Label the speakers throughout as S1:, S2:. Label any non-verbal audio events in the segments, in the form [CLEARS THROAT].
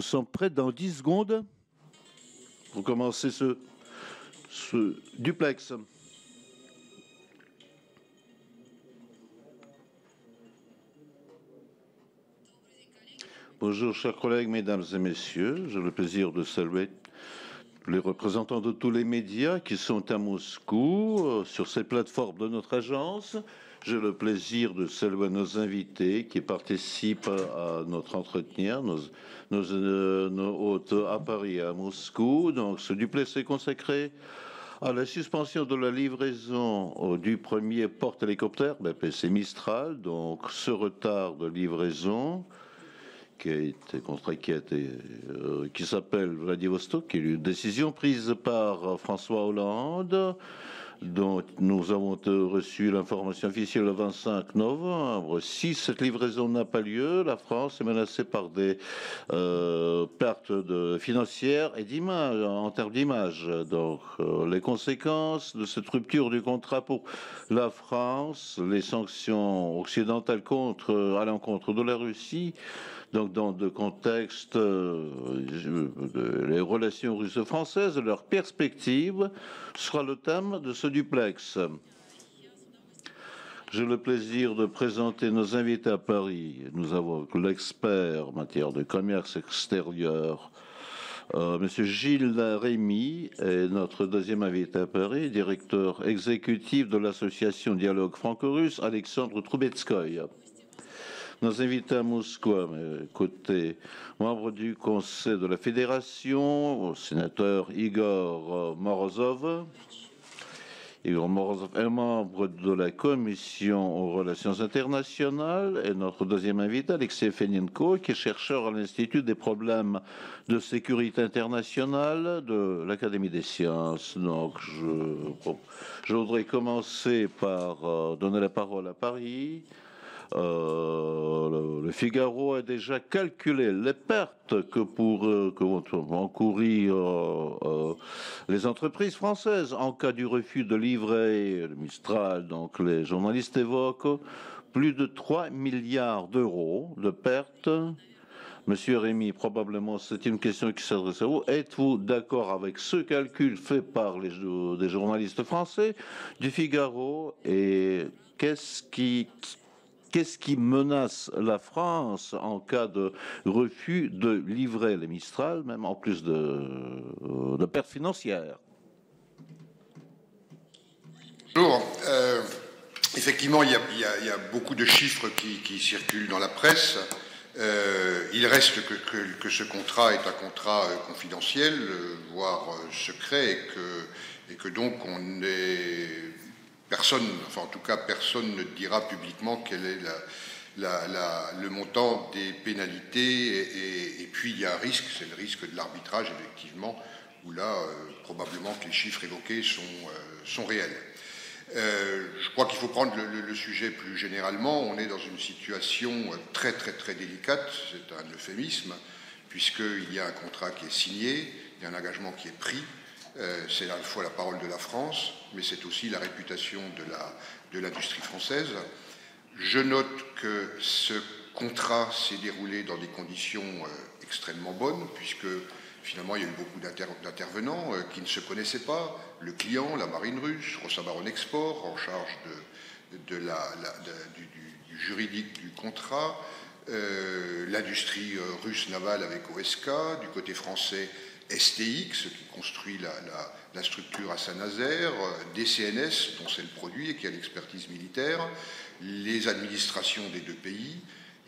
S1: nous sommes prêts dans 10 secondes pour commencer ce, ce duplex. Bonjour, chers collègues, mesdames et messieurs. J'ai le plaisir de saluer les représentants de tous les médias qui sont à Moscou euh, sur ces plateformes de notre agence. J'ai le plaisir de saluer nos invités qui participent à notre entretien, euh, nos hôtes à Paris et à Moscou. Donc, ce duplex est consacré à la suspension de la livraison euh, du premier porte-hélicoptère BPC Mistral. Donc, ce retard de livraison qui a été qui, euh, qui s'appelle Vladivostok, qui est une décision prise par François Hollande, dont nous avons reçu l'information officielle le 25 novembre. Si cette livraison n'a pas lieu, la France est menacée par des euh, pertes financières et d'image, en termes d'image. Donc, euh, les conséquences de cette rupture du contrat pour la France, les sanctions occidentales à l'encontre de la Russie, donc, dans le contexte, euh, les relations russes-françaises, leur perspective sera le thème de ce duplex. J'ai le plaisir de présenter nos invités à Paris. Nous avons l'expert en matière de commerce extérieur, euh, Monsieur Gilles Rémy, est notre deuxième invité à Paris, directeur exécutif de l'association Dialogue franco-russe, Alexandre Troubetskoy. Nos invités à Moscou, côté membre du conseil de la fédération, sénateur Igor Morozov. Igor Morozov est membre de la commission aux relations internationales et notre deuxième invité, Alexei Fenenko, qui est chercheur à l'Institut des problèmes de sécurité internationale de l'Académie des sciences. Donc, je, je voudrais commencer par euh, donner la parole à Paris. Euh, le, Figaro a déjà calculé les pertes que, pour, euh, vont encourir euh, les entreprises françaises en cas du refus de livrer le Mistral. Donc les journalistes évoquent plus de 3 milliards d'euros de pertes. Monsieur Rémy, probablement c'est une question qui s'adresse à vous. Êtes-vous d'accord avec ce calcul fait par les, des journalistes français du Figaro? Et qu'est-ce qui, qu'est-ce qui menace la France en cas de refus de livrer les Mistral, même en plus de, de pertes financières?
S2: Bonjour. Euh, effectivement, il y, a, beaucoup de chiffres qui, circulent dans la presse. Euh, il reste que, ce contrat est un contrat euh, confidentiel, euh, voire euh, secret, et que donc on est personne, enfin en tout cas personne ne dira publiquement quel est le montant des pénalités. Et, puis il y a un risque, c'est le risque de l'arbitrage, effectivement, où là, euh, probablement que les chiffres évoqués sont, euh, réels. Euh, je crois qu'il faut prendre le, le, sujet plus généralement. On est dans une situation très très très délicate, c'est un euphémisme, puisqu'il y a un contrat qui est signé, il y a un engagement qui est pris, euh, c'est à la fois la parole de la France, mais c'est aussi la réputation de l'industrie française. Je note que ce contrat s'est déroulé dans des conditions euh, extrêmement bonnes, puisque finalement il y a eu beaucoup d'intervenants euh, qui ne se connaissaient pas. Le client, la marine russe, Rosabaron Export, en charge du, du, juridique du contrat, l'industrie russe navale avec OSK, du côté français STX, qui construit la, structure à Saint-Nazaire, DCNS, dont c'est le produit et qui a l'expertise militaire, les administrations des deux pays,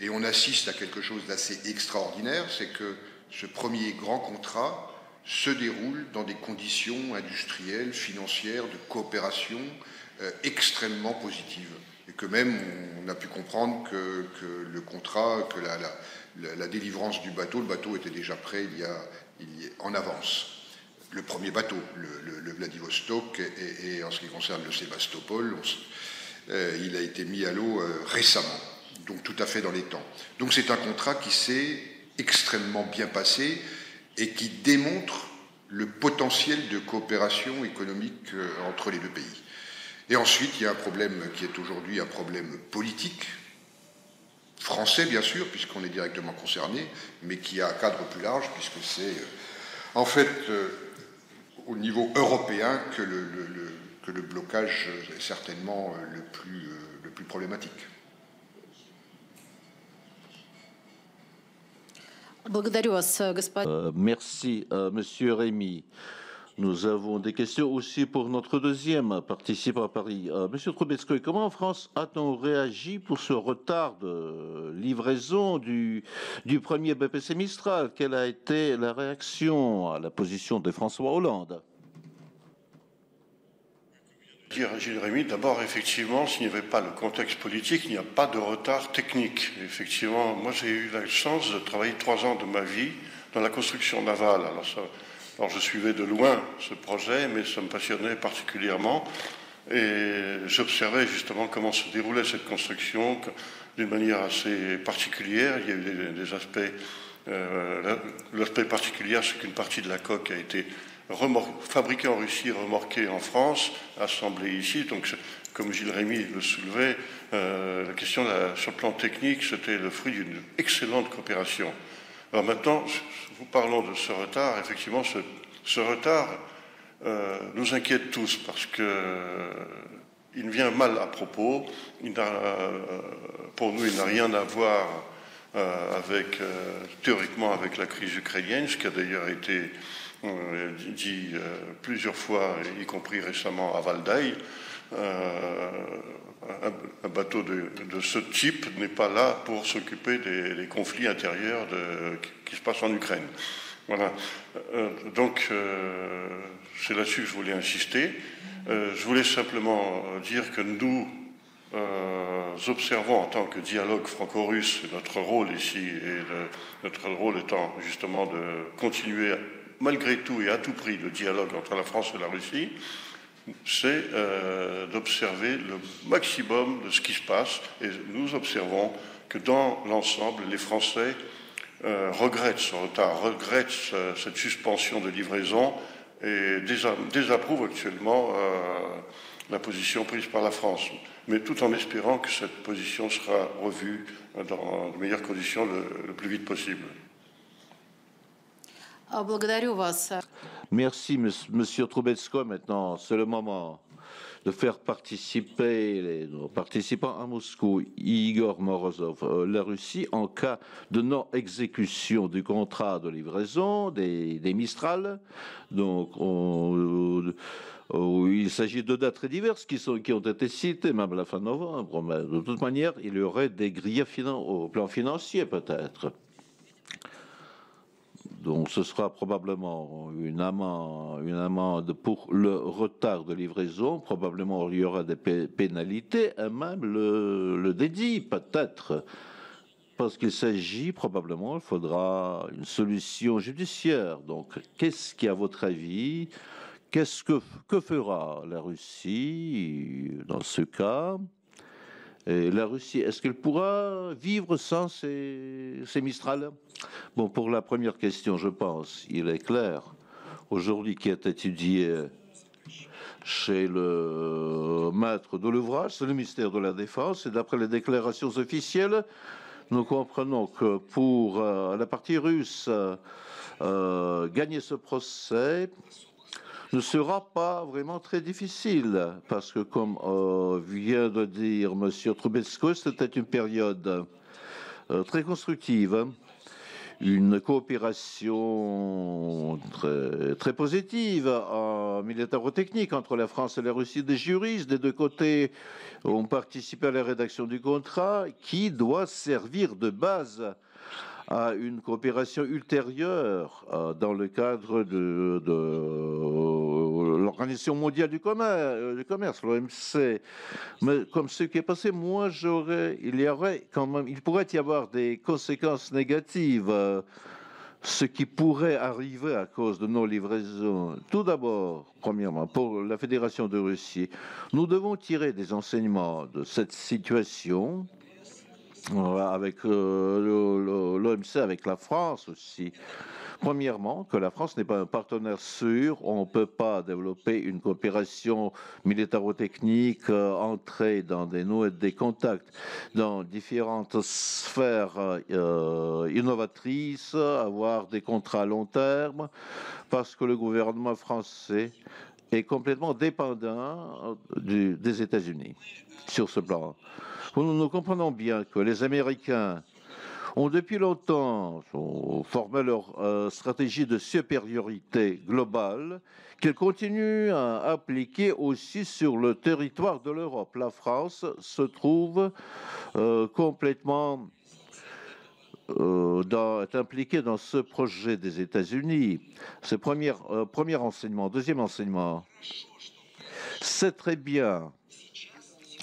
S2: et on assiste à quelque chose d'assez extraordinaire, c'est que ce premier grand contrat se déroule dans des conditions industrielles, financières, de coopération euh, extrêmement positives. Et que même on a pu comprendre que, le contrat, que la, délivrance du bateau, le bateau était déjà prêt il y a, il est en avance. Le premier bateau, le, Vladivostok, et, en ce qui concerne le Sébastopol, euh, il a été mis à l'eau euh, récemment, donc tout à fait dans les temps. Donc c'est un contrat qui s'est extrêmement bien passé et qui démontre le potentiel de coopération économique euh, entre les deux pays. Et ensuite, il y a un problème qui est aujourd'hui un problème politique, français, bien sûr, puisqu'on est directement concerné, mais qui a un cadre plus large, puisque c'est en fait au niveau européen que le, que le blocage est certainement le plus, le plus problématique.
S1: Euh, merci, euh, Monsieur Rémy. Nous avons des questions aussi pour notre deuxième participant à Paris. Euh, Monsieur Trubetskoy, comment en France a-t-on réagi pour ce retard de livraison du, premier BPC Mistral? Quelle a été la réaction à la position de François Hollande?
S3: Dire d'abord, effectivement, s'il n'y avait pas le contexte politique, il n'y a pas de retard technique. Effectivement, moi, j'ai eu la chance de travailler trois ans de ma vie dans la construction navale. Alors, alors je suivais de loin ce projet, mais ça me passionnait particulièrement. Et j'observais justement comment se déroulait cette construction d'une manière assez particulière. Il y a eu des, aspects. Euh, L'aspect particulier, c'est qu'une partie de la coque a été fabriqué en Russie, remorqué en France, assemblé ici. Donc, comme Gilles Rémy le soulevait, euh, la question sur le plan technique, c'était le fruit d'une excellente coopération. Alors maintenant, vous parlons de ce retard. Effectivement, ce, retard euh, nous inquiète tous parce que euh, vient mal à propos. Il pour nous, il n'a rien à voir avec, théoriquement avec la crise ukrainienne, ce qui a d'ailleurs été dit euh, plusieurs fois, y compris récemment à Valdaï, euh, un, bateau de, ce type n'est pas là pour s'occuper des, conflits intérieurs qui se passent en Ukraine. Voilà. Euh, donc, c'est là-dessus que je voulais insister. je voulais simplement dire que nous observons en tant que dialogue franco-russe notre rôle ici, et notre rôle étant justement de continuer malgré tout et à tout prix le dialogue entre la France et la Russie, c'est euh, d'observer le maximum de ce qui se passe. Et nous observons que dans l'ensemble, les Français euh, regrettent ce retard, regrettent cette suspension de livraison et désapprouvent actuellement euh, la position prise par la France. Mais tout en espérant que cette position sera revue dans de meilleures conditions le plus vite possible.
S1: Merci, Monsieur Troubetsko. Maintenant, c'est le moment de faire participer les participants à Moscou, Igor Morozov, euh, la Russie, en cas de non-exécution du contrat de livraison des, Mistral. Donc, euh, il s'agit de dates très diverses qui, ont été citées, même la fin novembre. De toute manière, il y aurait des grilles au plan financier, peut-être. Donc ce sera probablement une amende, pour le retard de livraison. Probablement il y aura des pénalités et même le, le dédit peut-être. Parce qu'il s'agit probablement, il faudra une solution judiciaire. Donc qu'est-ce qui, à votre avis, qu'est-ce que, que fera la Russie dans ce cas? La Russie, est-ce qu'elle pourra vivre sans ces, ces Mistral Bon, pour la première question, je pense, il est clair, aujourd'hui qui est étudié chez le maître de l'ouvrage, c'est le mystère de la Défense, et d'après les déclarations officielles, nous comprenons que pour euh, la partie russe, euh, gagner ce procès, ne sera pas vraiment très difficile, parce que comme euh, vient de dire M. Trubetsko, c'était une période euh, très constructive, hein. une coopération très, très positive en militaro-technique entre la France et la Russie. Des juristes des deux côtés ont participé à la rédaction du contrat qui doit servir de base à une coopération ultérieure euh, dans le cadre de, l'Organisation mondiale du commerce, commerce l'OMC. Mais comme ce qui est passé, moi j'aurais, il y aurait quand même, il pourrait y avoir des conséquences négatives. Euh, ce qui pourrait arriver à cause de nos livraisons. Tout d'abord, premièrement, pour la Fédération de Russie, nous devons tirer des enseignements de cette situation avec euh, l'OMC, avec la France aussi, Premièrement, que la France n'est pas un partenaire sûr. On ne peut pas développer une coopération militaro-technique, euh, entrer dans des des contacts dans différentes sphères euh, innovatrices, avoir des contrats à long terme, parce que le gouvernement français est complètement dépendant euh, des États-Unis sur ce plan. Nous comprenons bien que les Américains ont depuis longtemps formé leur euh, stratégie de supériorité globale qu'ils continuent à appliquer aussi sur le territoire de l'Europe. La France se trouve euh, complètement euh, impliquée dans ce projet des États-Unis. C'est premier, premier enseignement. Deuxième enseignement, c'est très bien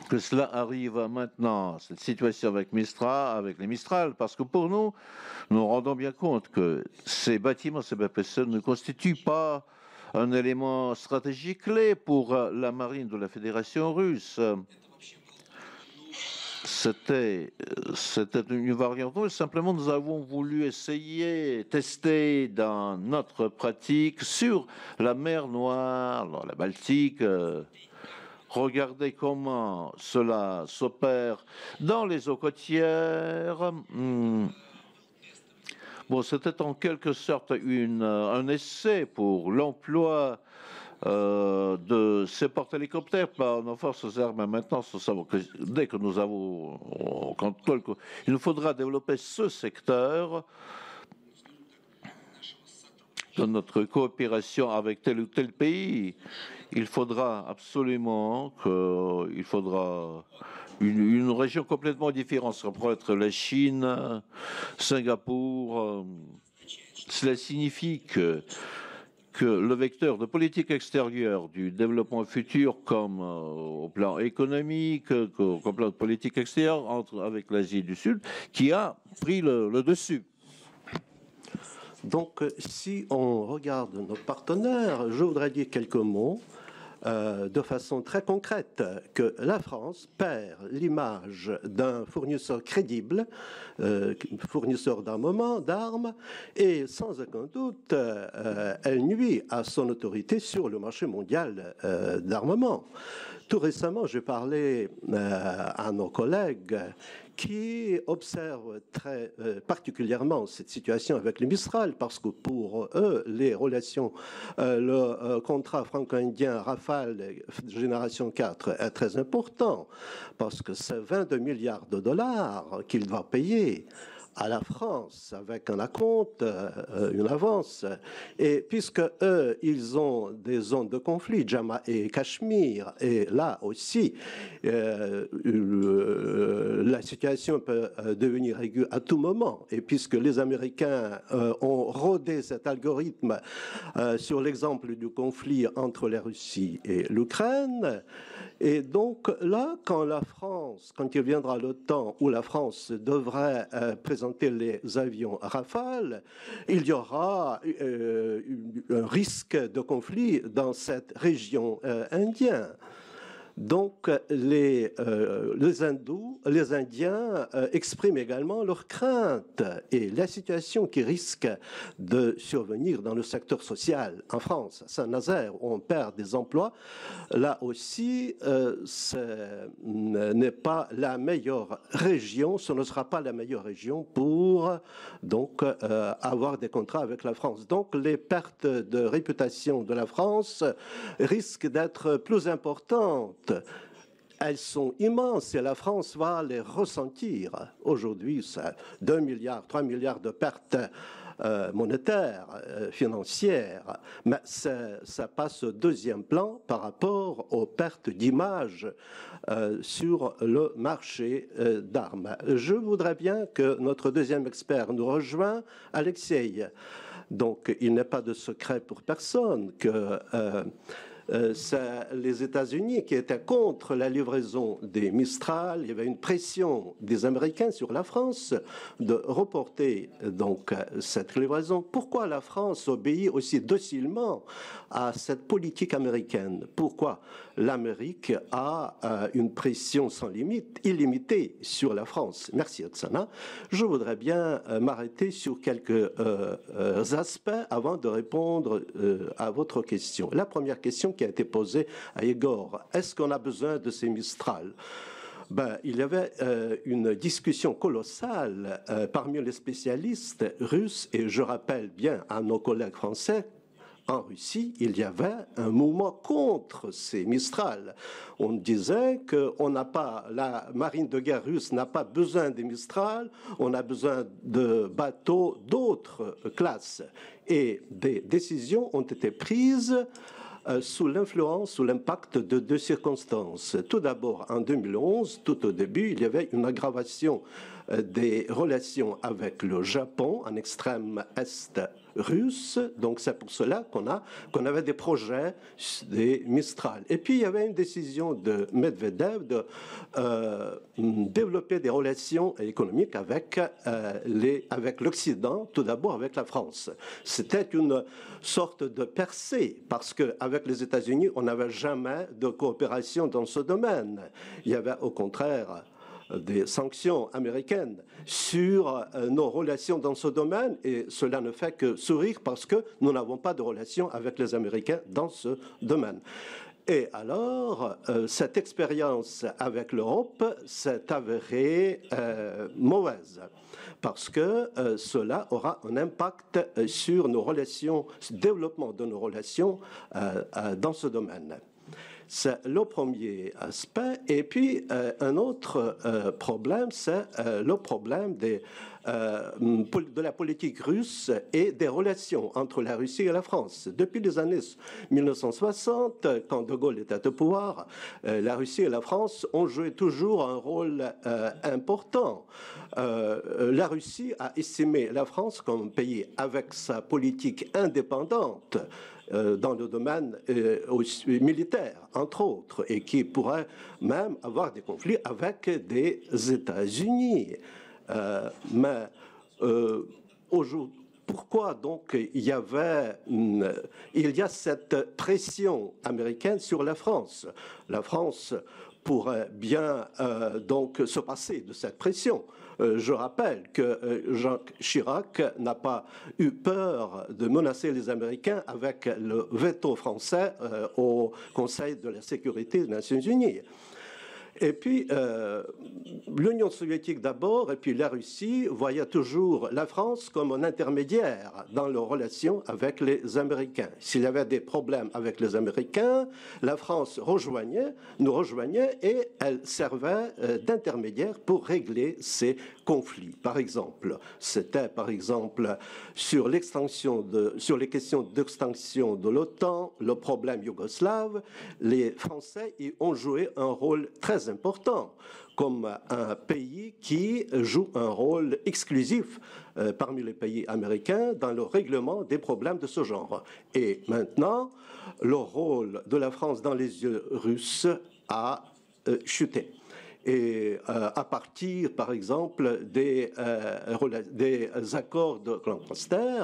S1: que cela arrive maintenant, cette situation avec Mistral, avec les Mistral, parce que pour nous, nous rendons bien compte que ces bâtiments, ces BPC ne constituent pas un élément stratégique clé pour la marine de la Fédération russe. C'était, c'était une variante. Simplement, nous avons voulu essayer, tester dans notre pratique sur la mer Noire, la Baltique, Regardez comment cela s'opère dans les eaux côtières. Hmm. C'était en quelque sorte un essai pour l'emploi euh, de ces porte-hélicoptères par nos forces armées. Maintenant, que dès que nous avons, il nous faudra développer ce secteur de notre coopération avec tel ou tel pays il faudra absolument que, il faudra une, région complètement différente. Ça pourrait être la Chine, Singapour. Euh, cela signifie que, le vecteur de politique extérieure du développement futur, comme euh, au plan économique, comme au plan de politique extérieure, entre avec l'Asie du Sud, qui a pris le dessus.
S4: Donc, si on regarde nos partenaires, je voudrais dire quelques mots euh, de façon très concrète que la France perd l'image d'un fournisseur crédible, euh, fournisseur d'armement, d'armes, et sans aucun doute, euh, elle nuit à son autorité sur le marché mondial d'armement. Tout récemment, j'ai parlé à nos collègues qui observent très euh, particulièrement cette situation avec les Mistral, parce que pour eux, les relations, euh, le euh, contrat franco-indien Rafale génération 4 est très important, parce que c'est 22 milliards de dollars qu'il va payer à la France avec un acompte, euh, une avance. Et puisque eux, ils ont des zones de conflit, Jama et Cachemire, et là aussi, euh, la situation peut euh, devenir aiguë à tout moment. Et puisque les Américains ont rodé cet algorithme sur l'exemple du conflit entre la Russie et l'Ukraine, et donc là, quand la France, quand il viendra le temps où la France devrait euh, les avions Rafale, il y aura euh, un risque de conflit dans cette région euh, indienne. Donc les, euh, les hindous, les Indiens euh, expriment également leur crainte et la situation qui risque de survenir dans le secteur social en France, Saint-Nazaire, où on perd des emplois, là aussi, euh, ce n'est pas la meilleure région, ce ne sera pas la meilleure région pour donc avoir des contrats avec la France. Donc les pertes de réputation de la France risquent d'être plus importantes elles sont immenses et la France va les ressentir. Aujourd'hui, c'est 2 milliards, 3 milliards de pertes euh, monétaires, euh, financières, mais ça passe au deuxième plan par rapport aux pertes d'image euh, sur le marché d'armes. Je voudrais bien que notre deuxième expert nous rejoigne, Alexei. Donc, il n'est pas de secret pour personne que euh, les États-Unis qui étaient contre la livraison des Mistral. Il y avait une pression des Américains sur la France de reporter donc cette livraison. Pourquoi la France obéit aussi docilement à cette politique américaine? Pourquoi? l'Amérique a euh, une pression sans limite, illimitée sur la France Merci Otsana. Je voudrais bien euh, m'arrêter sur quelques aspects avant de répondre à votre question. La première question qui a été posée à Igor. Est-ce qu'on a besoin de ces Mistral? Ben, il y avait euh, une discussion colossale euh, parmi les spécialistes russes, et je rappelle bien à nos collègues français en Russie, il y avait un mouvement contre ces Mistral. On disait que la marine de guerre russe n'a pas besoin des Mistral, on a besoin de bateaux d'autres classes. Et des décisions ont été prises euh, sous l'influence, sous l'impact de deux circonstances. Tout d'abord, en 2011, tout au début, il y avait une aggravation des relations avec le Japon en extrême est russe. Donc c'est pour cela qu'on a qu'on avait des projets des Mistral. Et puis il y avait une décision de Medvedev de euh, développer des relations économiques avec euh, les avec l'Occident, tout d'abord avec la France. C'était une sorte de percée parce que avec les États-Unis, on n'avait jamais de coopération dans ce domaine. Il y avait au contraire des sanctions américaines sur euh, nos relations dans ce domaine et cela ne fait que sourire parce que nous n'avons pas de relations avec les Américains dans ce domaine. Et alors, euh, cette expérience avec l'Europe s'est avérée euh, mauvaise parce que cela aura un impact sur nos relations, développement de nos relations dans ce domaine. C'est le premier aspect. Et puis, euh, un autre euh, problème, c'est euh, le problème de la politique russe et des relations entre la Russie et la France. Depuis les années 1960, quand De Gaulle était au pouvoir, la Russie et la France ont joué toujours un rôle important. la Russie a estimé la France comme un pays avec sa politique indépendante dans le domaine euh, militaire, entre autres, et qui pourrait même avoir des conflits avec des États-Unis. Euh, mais pourquoi donc il y avait il y a cette pression américaine sur la France? La France pourrait bien donc se passer de cette pression. Euh, je rappelle que euh, Jacques Chirac n'a pas eu peur de menacer les Américains avec le veto français euh, au Conseil de la sécurité des Nations Unies. Et puis, euh, l'Union soviétique d'abord, et puis la Russie, voyaient toujours la France comme un intermédiaire dans leurs relations avec les Américains. S'il y avait des problèmes avec les Américains, la France nous rejoignait, et elle servait euh, d'intermédiaire pour régler ces conflits. Par exemple, c'était par exemple sur sur les questions d'extension de l'OTAN, le problème yougoslave, les Français y ont joué un rôle très important comme un pays qui joue un rôle exclusif euh, parmi les pays américains dans le règlement des problèmes de ce genre. Et maintenant, le rôle de la France dans les yeux russes a euh, chuté et euh, à partir, par exemple, des, accords de Lancaster,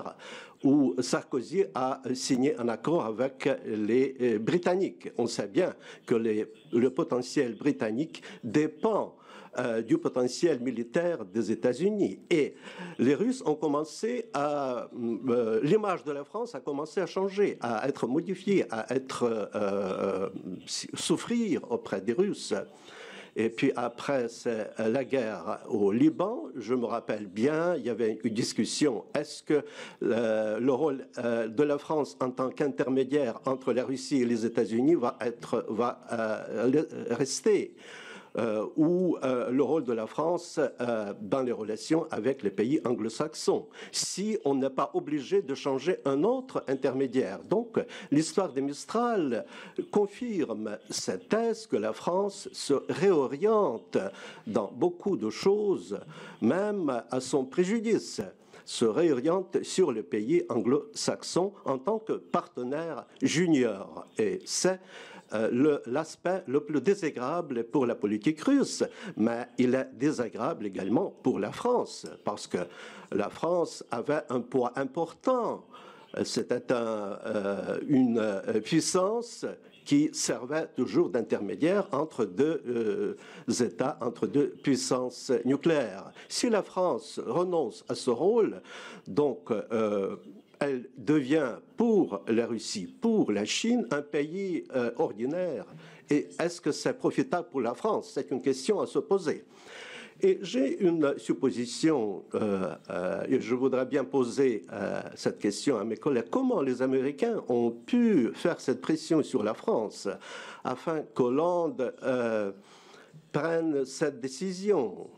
S4: où Sarkozy a signé un accord avec les euh, Britanniques. On sait bien que le potentiel britannique dépend euh, du potentiel militaire des États-Unis. Et les Russes ont commencé à... Euh, l'image de la France a commencé à changer, à être modifiée, à être... souffrir auprès des Russes. Et puis après, c'est la guerre au Liban. Je me rappelle bien, il y avait une discussion. Est-ce que le, rôle euh, de la France en tant qu'intermédiaire entre la Russie et les États-Unis va, être, va euh, rester? Euh, ou euh, le rôle de la France euh, dans les relations avec les pays anglo-saxons, si on n'est pas obligé de changer un autre intermédiaire. Donc, l'histoire des Mistral confirme cette thèse que la France se réoriente dans beaucoup de choses, même à son préjudice. se réoriente sur le pays anglo-saxon en tant que partenaire junior. Et c'est euh, l'aspect le, plus désagréable pour la politique russe, mais il est désagréable également pour la France, parce que la France avait un poids important. C'était euh, une euh, puissance qui servait toujours d'intermédiaire entre deux États, entre deux puissances nucléaires. Si la France renonce à ce rôle, donc elle devient pour la Russie, pour la Chine, un pays euh, ordinaire. Et est-ce que c'est profitable pour la France? C'est une question à se poser. Et j'ai une supposition, euh, euh, et je voudrais bien poser cette question à mes collègues. Comment les Américains ont pu faire cette pression sur la France afin qu'Hollande prenne cette décision?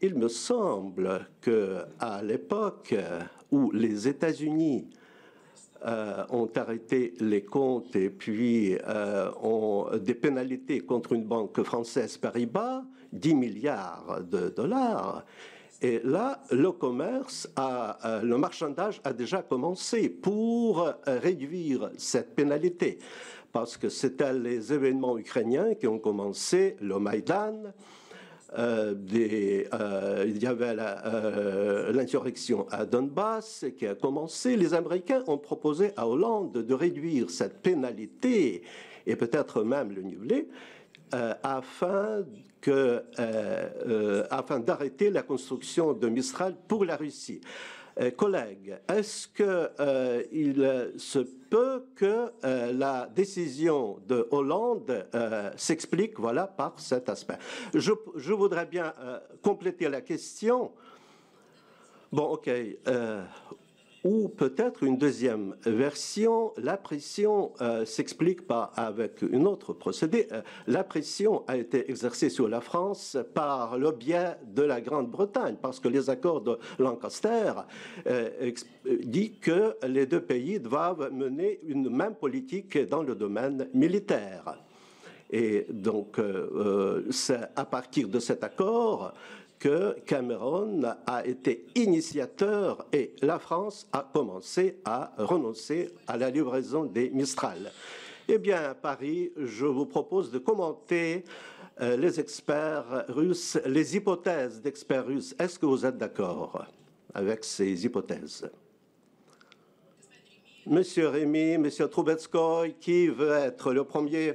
S4: Il me semble qu'à l'époque, où les États-Unis euh, ont arrêté les comptes et puis euh, ont des pénalités contre une banque française Paribas, 10 milliards de dollars. Et là, le commerce, euh, le marchandage a déjà commencé pour réduire cette pénalité, parce que c'était les événements ukrainiens qui ont commencé, le Maïdan, euh, euh, il y avait euh, l'insurrection à Donbass qui a commencé. Les Américains ont proposé à Hollande de réduire cette pénalité et peut-être même le niveler afin afin d'arrêter la construction de Mistral pour la Russie. Euh, collègues, est-ce qu'il euh, se peut que euh, la décision de Hollande s'explique voilà, par cet aspect? Je, je voudrais bien compléter la question. Bon, OK ou peut-être une deuxième version, la pression euh, s'explique pas avec une autre procédé. Euh, la pression a été exercée sur la France par le biais de la Grande-Bretagne, parce que les accords de Lancaster euh, dit que les deux pays doivent mener une même politique dans le domaine militaire. Et donc, c'est à partir de cet accord que Cameron a été initiateur et la France a commencé à renoncer à la livraison des Mistral. Eh bien, Paris, je vous propose de commenter euh, les experts russes, les hypothèses d'experts russes. Est-ce que vous êtes d'accord avec ces hypothèses? Monsieur Rémy, Monsieur Troubetskoy, qui veut être le premier?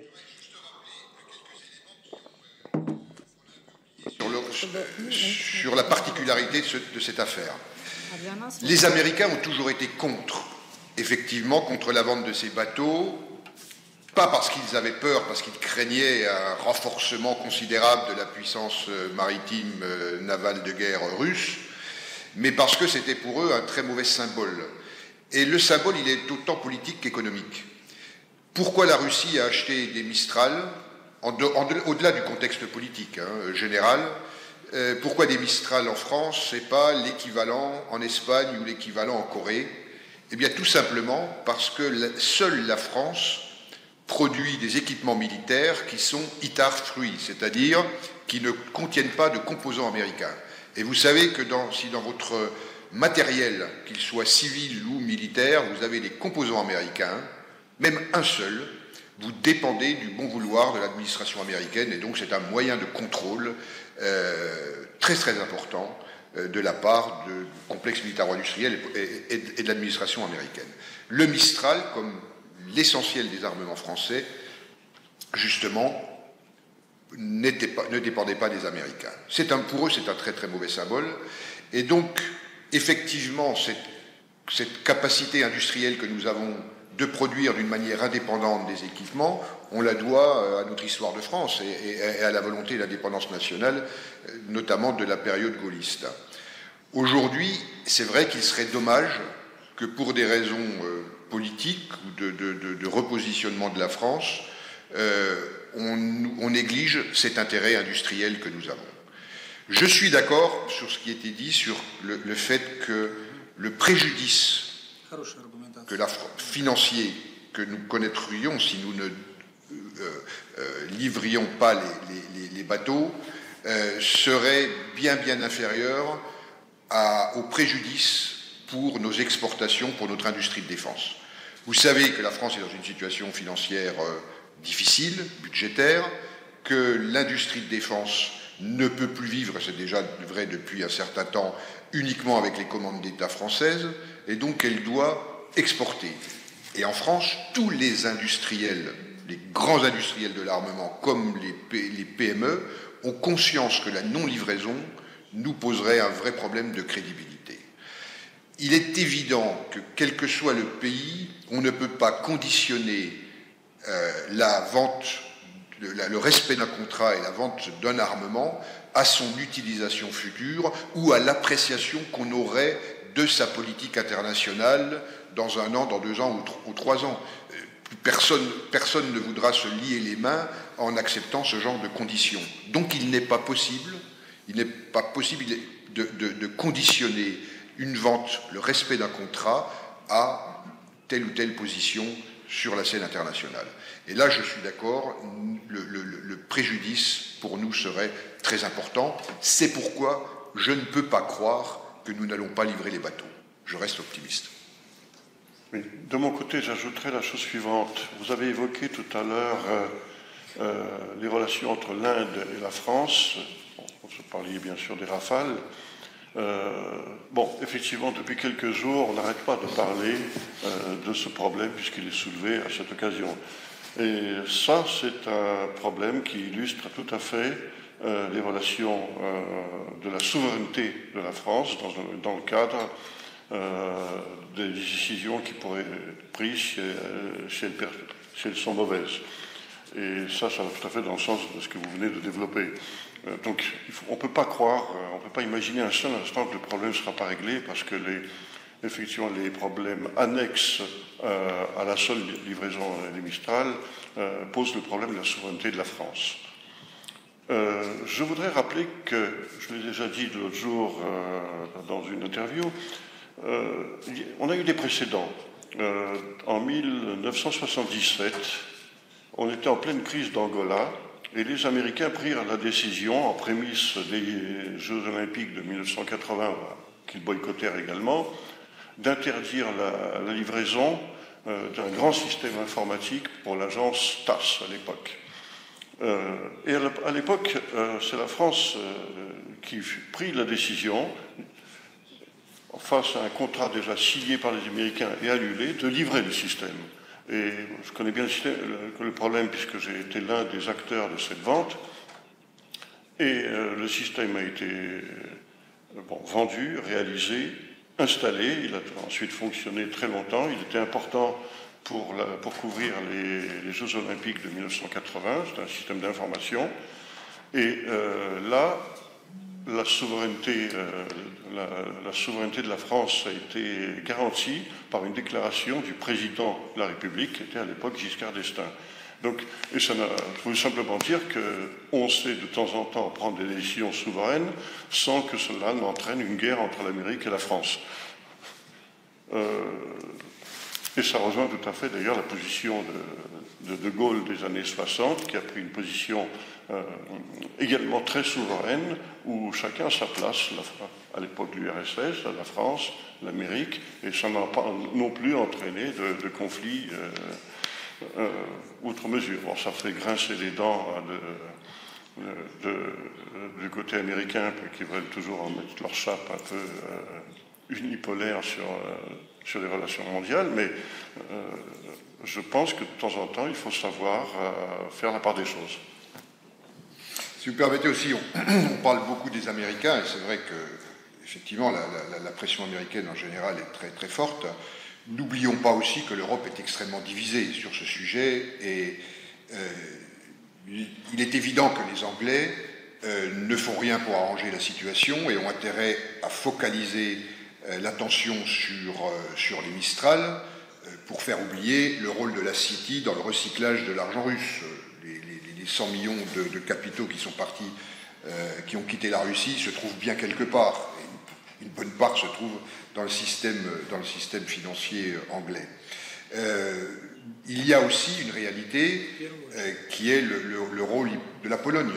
S2: Sur, la particularité de, cette affaire. Les Américains ont toujours été contre, effectivement, contre la vente de ces bateaux, pas parce qu'ils avaient peur, parce qu'ils craignaient un renforcement considérable de la puissance euh, maritime euh, navale de guerre russe, mais parce que c'était pour eux un très mauvais symbole. Et le symbole, il est autant politique qu'économique. Pourquoi la Russie a acheté des Mistral, au-delà du contexte politique hein, général euh, pourquoi des Mistral en France et pas l'équivalent en Espagne ou l'équivalent en Corée? Eh bien, tout simplement parce que seule la France produit des équipements militaires qui sont ITAR fruits, c'est-à-dire qui ne contiennent pas de composants américains. Et vous savez que si dans votre matériel, qu'il soit civil ou militaire, vous avez des composants américains, même un seul, vous dépendez du bon vouloir de l'administration américaine et donc c'est un moyen de contrôle très très important euh, de la part du complexe militaro-industriel et, de l'administration américaine. Le Mistral, comme l'essentiel des armements français, justement, ne dépendait pas des Américains. Un, pour eux, c'est un très très mauvais symbole. Et donc, effectivement, cette capacité industrielle que nous avons de produire d'une manière indépendante des équipements, on la doit euh, à notre histoire de France et, à la volonté de l'indépendance nationale, euh, notamment de la période gaulliste. Aujourd'hui, c'est vrai qu'il serait dommage que pour des raisons euh, politiques ou de, repositionnement de la France, on, néglige cet intérêt industriel que nous avons. Je suis d'accord sur ce qui été dit sur le fait que le préjudice que la, financier que nous connaîtrions si nous ne euh, euh, livrions pas les, bateaux euh, serait bien bien inférieur au préjudice pour nos exportations, pour notre industrie de défense. Vous savez que la France est dans une situation financière difficile, budgétaire, que l'industrie de défense ne peut plus vivre, c'est déjà vrai depuis un certain temps, uniquement avec les commandes d'État françaises, et donc elle doit exporter. Et en France, tous les industriels, les grands industriels de l'armement, comme les, PME, ont conscience que la non-livraison nous poserait un vrai problème de crédibilité. Il est évident que, quel que soit le pays, on ne peut pas conditionner euh, la vente, le respect d'un contrat et la vente d'un armement à son utilisation future ou à l'appréciation qu'on aurait de sa politique internationale dans un an, dans deux ans ou, trois ans. Euh, personne, ne voudra se lier les mains en acceptant ce genre de conditions. Donc il n'est pas possible, il n'est pas possible de, conditionner une vente, le respect d'un contrat, à telle ou telle position sur la scène internationale. Et là, je suis d'accord, le, préjudice pour nous serait très important. C'est pourquoi je ne peux pas croire que nous n'allons pas livrer les bateaux. Je reste optimiste.
S3: De mon côté, j'ajouterai la chose suivante. Vous avez évoqué tout à l'heure euh, euh, les relations entre l'Inde et la France. Se parlait bien sûr des rafales. Euh, bon, effectivement, depuis quelques jours, on n'arrête pas de parler de ce problème puisqu'il est soulevé à cette occasion. Et ça, c'est un problème qui illustre tout à fait les relations de la souveraineté de la France dans, le cadre des décisions qui pourraient être prises si, elles, sont mauvaises. Et ça, ça va tout à fait dans le sens de ce que vous venez de développer. donc, on ne peut pas croire, on ne peut pas imaginer un seul instant que le problème ne sera pas réglé parce que les, effectivement, les problèmes annexes à la seule livraison des Mistral posent le problème de la souveraineté de la France. Euh, je voudrais rappeler que, je l'ai déjà dit l'autre jour euh, dans une interview, euh, on a eu des précédents. en 1977, on était en pleine crise d'Angola et les Américains prirent la décision, en prémisse des Jeux olympiques de 1980, qu'ils boycottèrent également, d'interdire la, livraison d'un grand système informatique pour l'agence TAS à l'époque. Euh, et à l'époque, euh, c'est la France euh, qui prit la décision, face à un contrat déjà signé par les Américains et annulé, de livrer le système. Et je connais bien le, problème puisque j'ai été l'un des acteurs de cette vente. Et le système a été vendu, réalisé, installé. Il a ensuite fonctionné très longtemps. Il était important pour, pour couvrir les, Jeux olympiques de 1980. C'est un système d'information. Et euh, là, la souveraineté, euh, la, souveraineté de la France a été garantie par une déclaration du président de la République, qui était à l'époque Giscard d'Estaing. Donc, et ça veut simplement dire qu'on sait de temps en temps prendre des décisions souveraines sans que cela n'entraîne une guerre entre l'Amérique et la France. Euh, et ça rejoint tout à fait d'ailleurs la position de, de, Gaulle des années 60, qui a pris une position euh, également très souveraine, où chacun a sa place, à l'époque de l'URSS, la France, l'Amérique, et ça n'a pas non plus entraîné de, conflits euh, euh, outre mesure. Bon, ça fait grincer les dents hein, du côté américain, qui veulent toujours mettre leur chape un peu unipolaire sur sur les relations mondiales, mais je pense que de temps en temps, il faut savoir faire la part des choses.
S2: Si vous permettez aussi, [CLEARS THROAT] on, parle beaucoup des Américains, et c'est vrai que, effectivement, la, pression américaine en général est très, très forte. N'oublions pas aussi que l'Europe est extrêmement divisée sur ce sujet, et euh, il est évident que les Anglais ne font rien pour arranger la situation et ont intérêt à focaliser euh, l'attention sur, euh, sur les Mistral euh, pour faire oublier le rôle de la City dans le recyclage de l'argent russe. Les, 100 millions de, capitaux qui sont partis, qui ont quitté la Russie, se trouvent bien quelque part. une, bonne part se trouve dans le système, dans le système financier anglais. il y a aussi une réalité qui est le, rôle de la Pologne.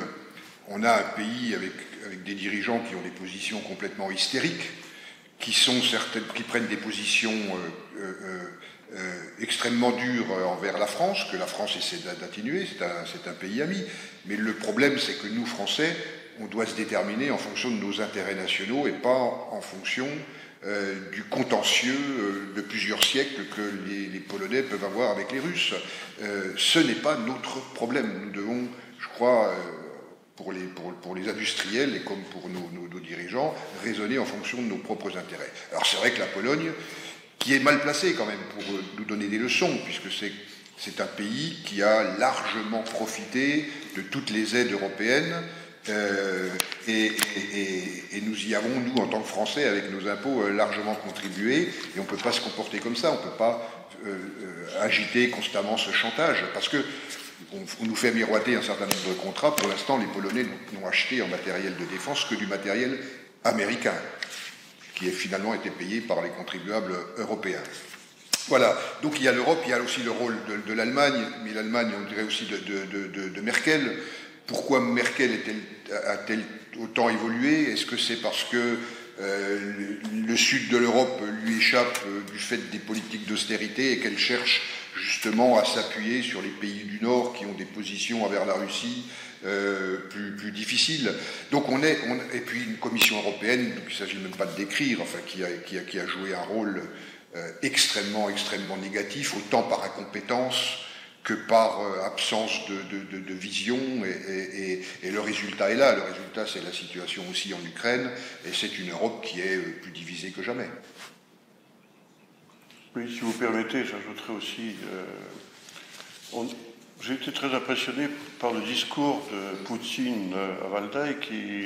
S2: On a un pays avec, des dirigeants qui ont des positions complètement hystériques qui prennent des positions extrêmement dures envers la France, que la France essaie d'atténuer, c'est un, un, pays ami. Mais le problème, c'est que nous, Français, on doit se déterminer en fonction de nos intérêts nationaux et pas en fonction euh, du contentieux euh, de plusieurs siècles que les, Polonais peuvent avoir avec les Russes. Euh, ce n'est pas notre problème. Nous devons, je crois, pour les, pour, les, industriels et comme pour nos, nos, dirigeants, raisonner en fonction de nos propres intérêts. Alors c'est vrai que la Pologne, qui est mal placée quand même pour nous donner des leçons, puisque c'est un pays qui a largement profité de toutes les aides européennes euh, et, nous y avons, nous, en tant que Français, avec nos impôts, euh, largement contribué. Et on ne peut pas se comporter comme ça. On ne peut pas euh, agiter constamment ce chantage. Parce que on, nous fait miroiter un certain nombre de contrats. Pour l'instant, les Polonais n'ont acheté en matériel de défense que du matériel américain, qui a finalement été payé par les contribuables européens. Voilà, donc il y a l'Europe, il y a aussi le rôle de, l'Allemagne, mais l'Allemagne, on dirait aussi de, de Merkel. Pourquoi Merkel a-t-elle autant évolué? Est-ce que c'est parce que euh, le sud de l'Europe lui échappe euh, du fait des politiques d'austérité et qu'elle cherche justement à s'appuyer sur les pays du Nord qui ont des positions envers la Russie euh, plus, difficiles. Donc on est, et puis une Commission européenne, donc il ne s'agit même pas de décrire, enfin qui a, qui a, joué un rôle extrêmement, extrêmement négatif, autant par incompétence que par euh, absence de, vision, et, le résultat est là. Le résultat, c'est la situation aussi en Ukraine, et c'est une Europe qui est euh, plus divisée que jamais.
S3: Oui, si vous permettez, j'ajouterai aussi. Euh, j'ai été très impressionné par le discours de Poutine à Valdai, qui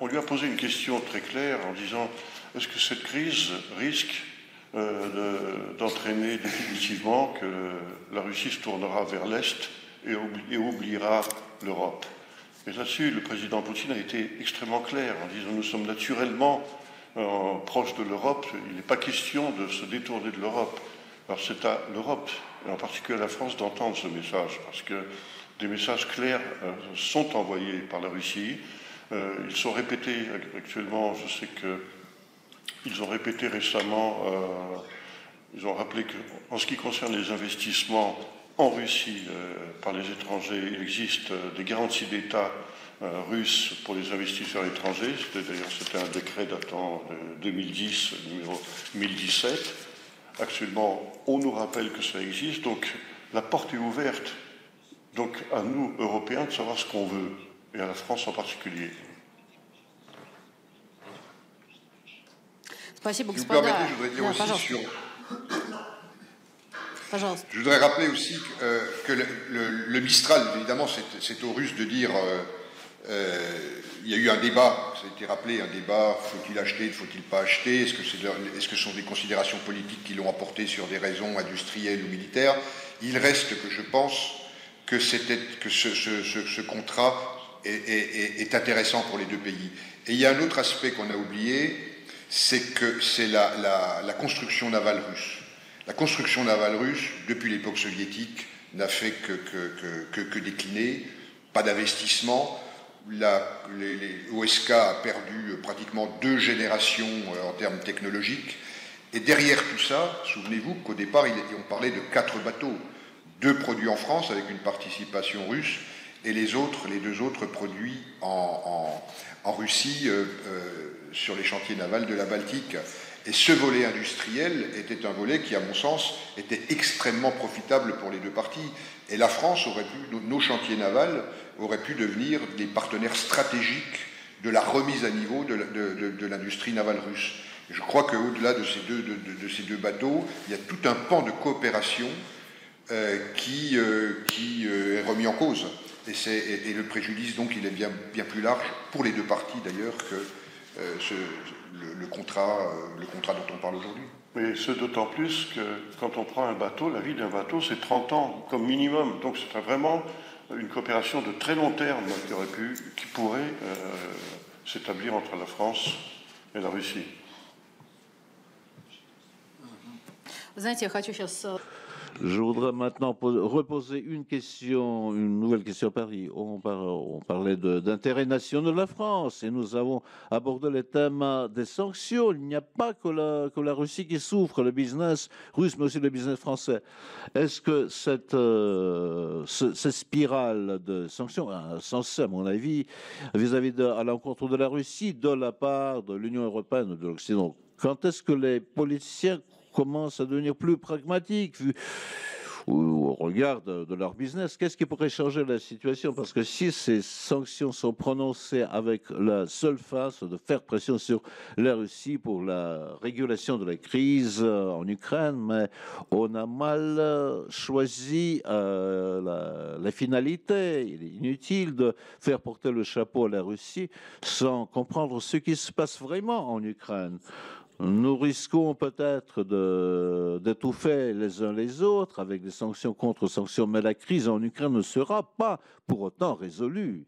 S3: on lui a posé une question très claire en disant est-ce que cette crise risque euh, d'entraîner définitivement que la Russie se tournera vers l'Est et, oubliera l'Europe? Et là-dessus, le président Poutine a été extrêmement clair en disant nous sommes naturellement euh, proches de l'Europe, il n'est pas question de se détourner de l'Europe. Alors c'est à l'Europe, et en particulier à la France, d'entendre ce message, parce que des messages clairs euh, sont envoyés par la Russie. ils sont répétés actuellement, je sais que ils ont répété récemment, euh, ils ont rappelé qu'en ce qui concerne les investissements en Russie euh, par les étrangers, il existe euh, des garanties d'État russes pour les investisseurs étrangers. C'était d'ailleurs c'était un décret datant de 2010, numéro 1017. Actuellement, on nous rappelle que ça existe, donc la porte est ouverte donc à nous, Européens, de savoir ce qu'on veut, et à la France en particulier.
S2: je voudrais dire aussi sur... Je voudrais rappeler aussi que, euh, le, Mistral, évidemment, c'est aux Russes de dire. Euh, euh, il y a eu un débat, ça a été rappelé, un débat faut-il acheter, faut-il pas acheter Est-ce que, -ce sont des considérations politiques qui l'ont apporté sur des raisons industrielles ou militaires? Il reste que je pense que, ce, contrat est, est intéressant pour les deux pays. Et il y a un autre aspect qu'on a oublié, c'est que c'est la, construction navale russe. La construction navale russe, depuis l'époque soviétique, n'a fait que, décliner, pas d'investissement. L'OSK a perdu pratiquement deux générations euh, en termes technologiques. Et derrière tout ça, souvenez-vous qu'au départ, on parlait de quatre bateaux, deux produits en France avec une participation russe, et les autres, les deux autres produits en, Russie. Euh, euh, sur les chantiers navals de la Baltique. Et ce volet industriel était un volet qui, à mon sens, était extrêmement profitable pour les deux parties. Et la France aurait pu, nos chantiers navals auraient pu devenir des partenaires stratégiques de la remise à niveau de, l'industrie navale russe. je crois qu'au-delà de, ces deux, bateaux, il y a tout un pan de coopération euh, qui, euh, euh, est remis en cause. Et, le préjudice, donc, il est bien, bien plus large, pour les deux parties d'ailleurs, que le, contrat, le contrat dont on parle aujourd'hui.
S3: Mais ce d'autant plus que quand on prend un bateau, la vie d'un bateau, c'est 30 ans comme minimum. Donc c'est vraiment une coopération de très long terme qui, pourrait euh, s'établir entre la France et la Russie
S1: je voudrais maintenant reposer une question, une nouvelle question à Paris. On, parlait d'intérêt national de la France et nous avons abordé le thème des sanctions. Il n'y a pas que la, Russie qui souffre, le business russe, mais aussi le business français. Est-ce que cette, euh, spirale de sanctions, censée à mon avis, vis-à-vis de, à l'encontre de la Russie, de la part de l'Union européenne, de l'Occident, quand est-ce que les politiciens commencent à devenir plus pragmatiques au regard de, leur business. Qu'est-ce qui pourrait changer la situation? Parce que si ces sanctions sont prononcées avec la seule face de faire pression sur la Russie pour la régulation de la crise en Ukraine, mais on a mal choisi euh, la, la finalité. Il est inutile de faire porter le chapeau à la Russie sans comprendre ce qui se passe vraiment en Ukraine nous risquons peut-être d'étouffer les uns les autres avec des sanctions contre sanctions, mais la crise en Ukraine ne sera pas pour autant résolue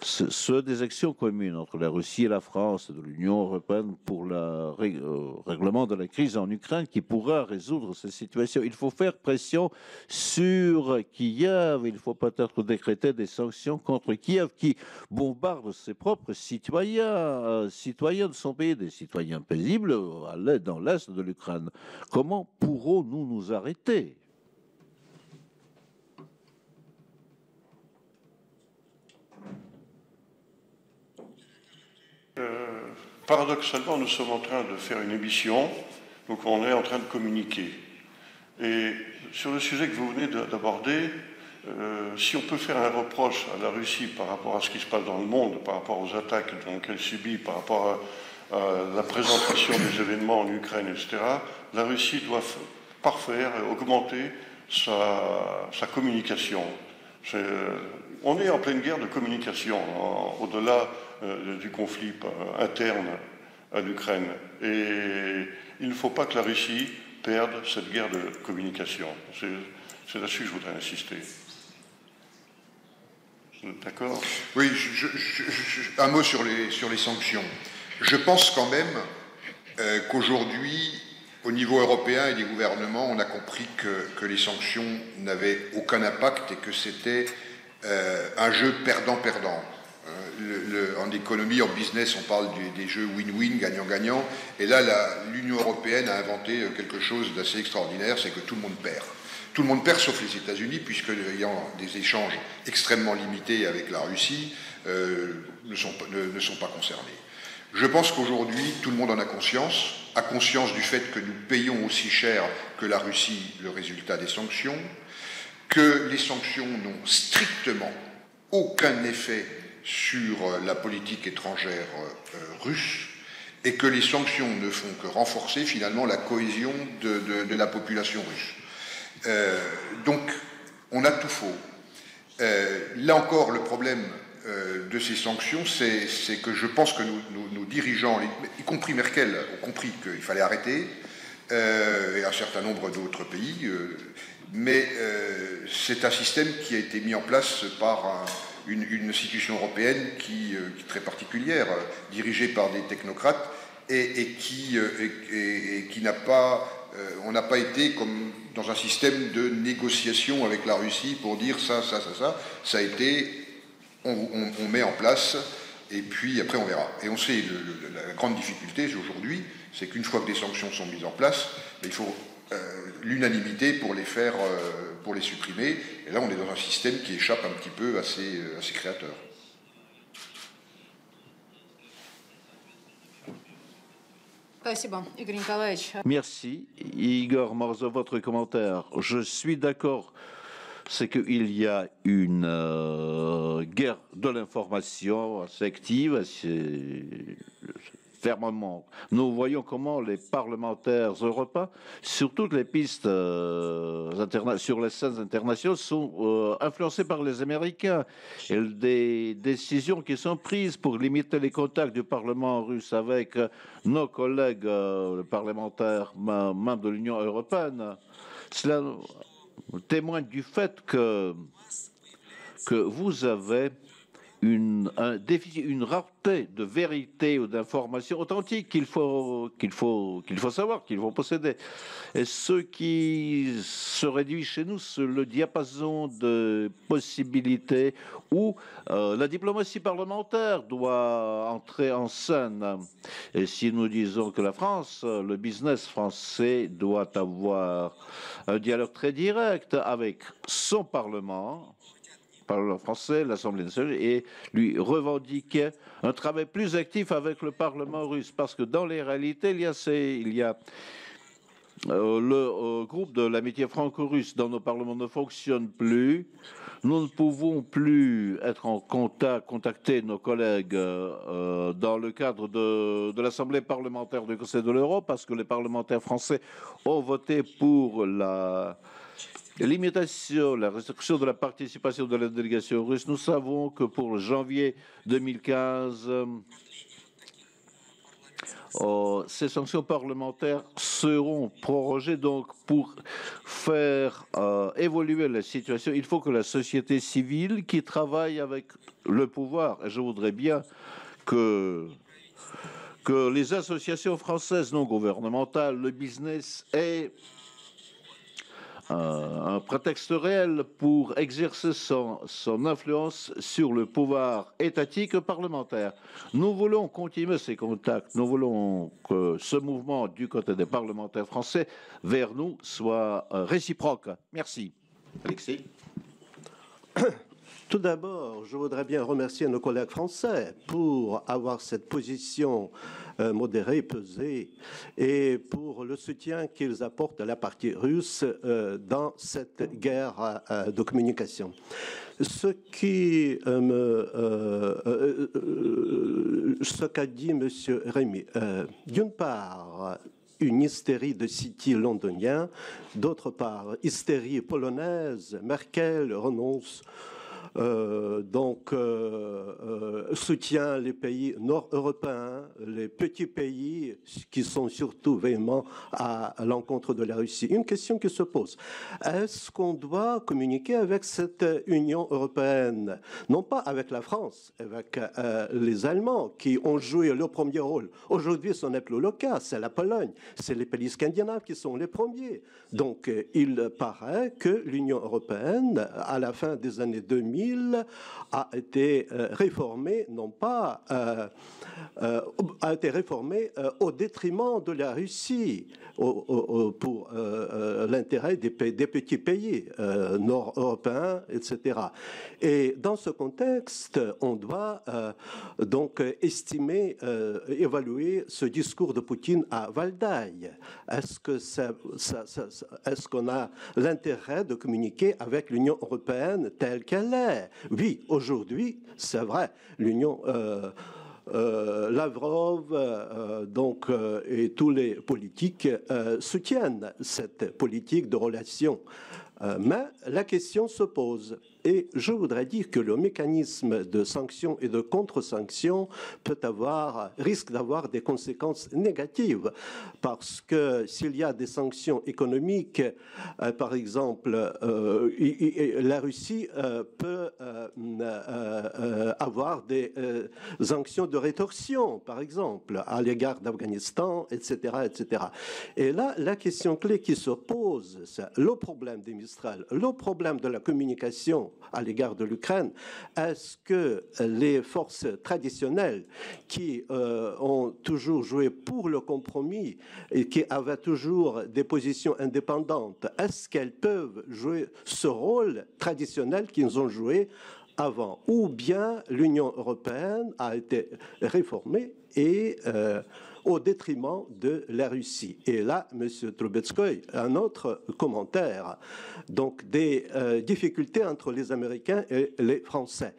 S1: ce, des actions communes entre la Russie et la France, de l'Union européenne pour le euh, règlement de la crise en Ukraine qui pourra résoudre cette situation. Il faut faire pression sur Kiev. Il faut peut-être décréter des sanctions contre Kiev qui bombarde ses propres citoyens, euh, citoyens de son pays, des citoyens paisibles euh, dans l'est de l'Ukraine. Comment pourrons-nous nous arrêter?
S3: Euh, paradoxalement, nous sommes en train de faire une émission, donc on est en train de communiquer. Et sur le sujet que vous venez d'aborder, euh, si on peut faire un reproche à la Russie par rapport à ce qui se passe dans le monde, par rapport aux attaques qu'elle subit, par rapport à, la présentation des événements en Ukraine, etc., la Russie doit parfaire, augmenter sa, communication. on est en pleine guerre de communication, au-delà euh, du conflit interne à l'Ukraine. Et il ne faut pas que la Russie perde cette guerre de communication. C'est là-dessus que je voudrais insister. D'accord?
S2: Oui, un mot sur les, sur les sanctions. Je pense quand même euh, qu'aujourd'hui, au niveau européen et des gouvernements, on a compris que, que les sanctions n'avaient aucun impact et que c'était euh, un jeu perdant-perdant en économie, en business, on parle des jeux win-win, gagnant-gagnant. Et là, l'Union européenne a inventé euh, quelque chose d'assez extraordinaire, c'est que tout le monde perd. Tout le monde perd sauf les États-Unis, puisque ayant des échanges extrêmement limités avec la Russie, euh, ne, sont, pas concernés. Je pense qu'aujourd'hui, tout le monde en a conscience, a conscience du fait que nous payons aussi cher que la Russie le résultat des sanctions, que les sanctions n'ont strictement aucun effet sur euh, la politique étrangère euh, russe et que les sanctions ne font que renforcer finalement la cohésion de, la population russe. Euh, donc, on a tout faux. là encore, le problème de ces sanctions, c'est que je pense que nos, dirigeants, y compris Merkel, ont compris qu'il fallait arrêter, et un certain nombre d'autres pays, mais c'est un système qui a été mis en place par un, une, institution européenne euh, qui, est très particulière, euh, dirigée par des technocrates, et, euh, qui n'a pas, on n'a pas été comme dans un système de négociation avec la Russie pour dire ça, ça, ça, ça. Ça a été, on, met en place, et puis après on verra. Et on sait, la grande difficulté aujourd'hui, c'est qu'une fois que des sanctions sont mises en place, il faut l'unanimité pour les faire pour les supprimer. Et là, on est dans un système qui échappe un petit peu à ses, à ses créateurs.
S1: Merci. Igor Morzo, votre commentaire. Je suis d'accord, c'est qu'il y a une euh, guerre de l'information assez active, assez, Nous voyons comment les parlementaires européens, sur toutes les pistes euh, sur les scènes internationales, sont euh, influencés par les Américains. Et des décisions qui sont prises pour limiter les contacts du Parlement russe avec euh, nos collègues parlementaires membres de l'Union européenne, cela témoigne du fait que, que vous avez une, rareté de vérité ou qu'il faut, qu'il faut savoir, qu'il faut posséder. Et ce qui se réduit chez nous, c'est le diapason de possibilités où euh, la diplomatie parlementaire doit entrer en scène. Et si nous disons que la France, le business français doit avoir un dialogue très direct avec son Parlement, Parlement français, l'Assemblée nationale, et lui revendiquer un travail plus actif avec le Parlement russe, parce que dans les réalités, il y a, euh, le euh, groupe de l'amitié franco-russe dans nos parlements ne fonctionne plus. Nous ne pouvons plus être en contact, contacter nos collègues euh, dans le cadre de l'Assemblée parlementaire du Conseil de l'Europe parce que les parlementaires français ont voté pour la, Limitation, la restriction de la participation de la délégation russe. Nous savons que pour janvier 2015, euh, ces sanctions parlementaires seront prorogées. Donc, pour faire euh, évoluer la situation, il faut que la société civile qui travaille avec le pouvoir, et je voudrais bien que que les associations françaises non gouvernementales, le business et un, prétexte réel pour exercer son, son, influence sur le pouvoir étatique parlementaire. Nous voulons continuer ces contacts. Nous voulons que ce mouvement du côté des parlementaires français vers nous soit euh, réciproque. Merci. Alexis.
S4: Tout d'abord, je voudrais bien remercier nos collègues français pour avoir cette position euh, modérée, pesée, et pour le soutien qu'ils apportent à la partie russe euh, dans cette guerre euh, de communication. Ce qui ce qu'a dit M. Rémy, d'une part, une hystérie de City londonien, d'autre part, hystérie polonaise, Merkel renonce euh, donc euh, euh, soutient les pays nord-européens, les petits pays qui sont surtout véhéments à, l'encontre de la Russie. Une question qui se pose est-ce qu'on doit communiquer avec cette Union européenne, non pas avec la France, avec les Allemands qui ont joué le premier rôle. Aujourd'hui, ce n'est plus le cas. C'est la Pologne, c'est les pays scandinaves qui sont les premiers. Donc, il paraît que l'Union européenne, à la fin des années 2000 a été euh, réformé, non pas euh, euh, a été réformé au détriment de la Russie, pour l'intérêt des, des, petits pays nord-européens, etc. Et dans ce contexte, on doit donc estimer, évaluer ce discours de Poutine à Valdaï. Est-ce que ça, est-ce qu'on a l'intérêt de communiquer avec l'Union européenne telle qu'elle est? Oui, aujourd'hui, c'est vrai, l'Union. Euh, euh, Lavrov euh, donc, et tous les politiques soutiennent cette politique de relations. mais la question se pose et je voudrais dire que le mécanisme de sanctions et de contre-sanctions peut avoir, risque d'avoir des conséquences négatives parce que s'il y a des sanctions économiques, euh, par exemple, euh, la Russie euh, peut avoir des sanctions de rétorsion, par exemple, à l'égard d'Afghanistan, etc., etc. Et là, la question clé qui se pose, c'est le problème des Mistral, le problème de la communication à l'égard de l'Ukraine, est-ce que les forces traditionnelles qui euh, ont toujours joué pour le compromis et qui avaient toujours des positions indépendantes, est-ce qu'elles peuvent jouer ce rôle traditionnel qu'ils ont joué avant? Ou bien l'Union européenne a été réformée et euh, au détriment de la Russie. Et là, M. Trubetskoy, un autre commentaire, donc des euh, difficultés entre les Américains et les Français.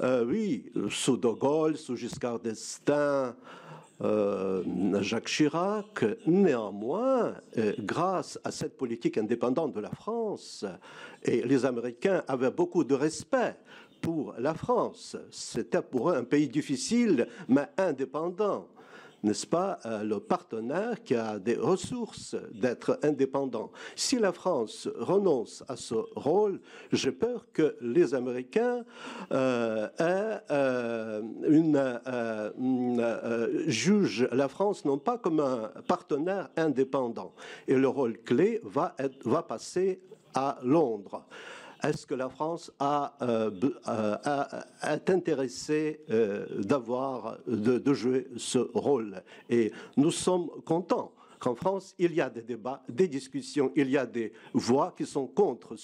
S4: Euh, oui, sous De Gaulle, sous Giscard d'Estaing, euh, Jacques Chirac. Néanmoins, grâce à cette politique indépendante de la France, et les Américains avaient beaucoup de respect pour la France. C'était pour eux un pays difficile, mais indépendant. N'est-ce pas, euh, le partenaire qui a des ressources d'être indépendant. Si la France renonce à ce rôle, j'ai peur que les Américains euh, euh, jugent la France non pas comme un partenaire indépendant. Et le rôle clé va, passer à Londres. Est-ce que la France euh, euh, est intéressée euh, d'avoir, de, jouer ce rôle? Et nous sommes contents qu'en France, il y a des débats, des discussions, il y a des voix qui sont contre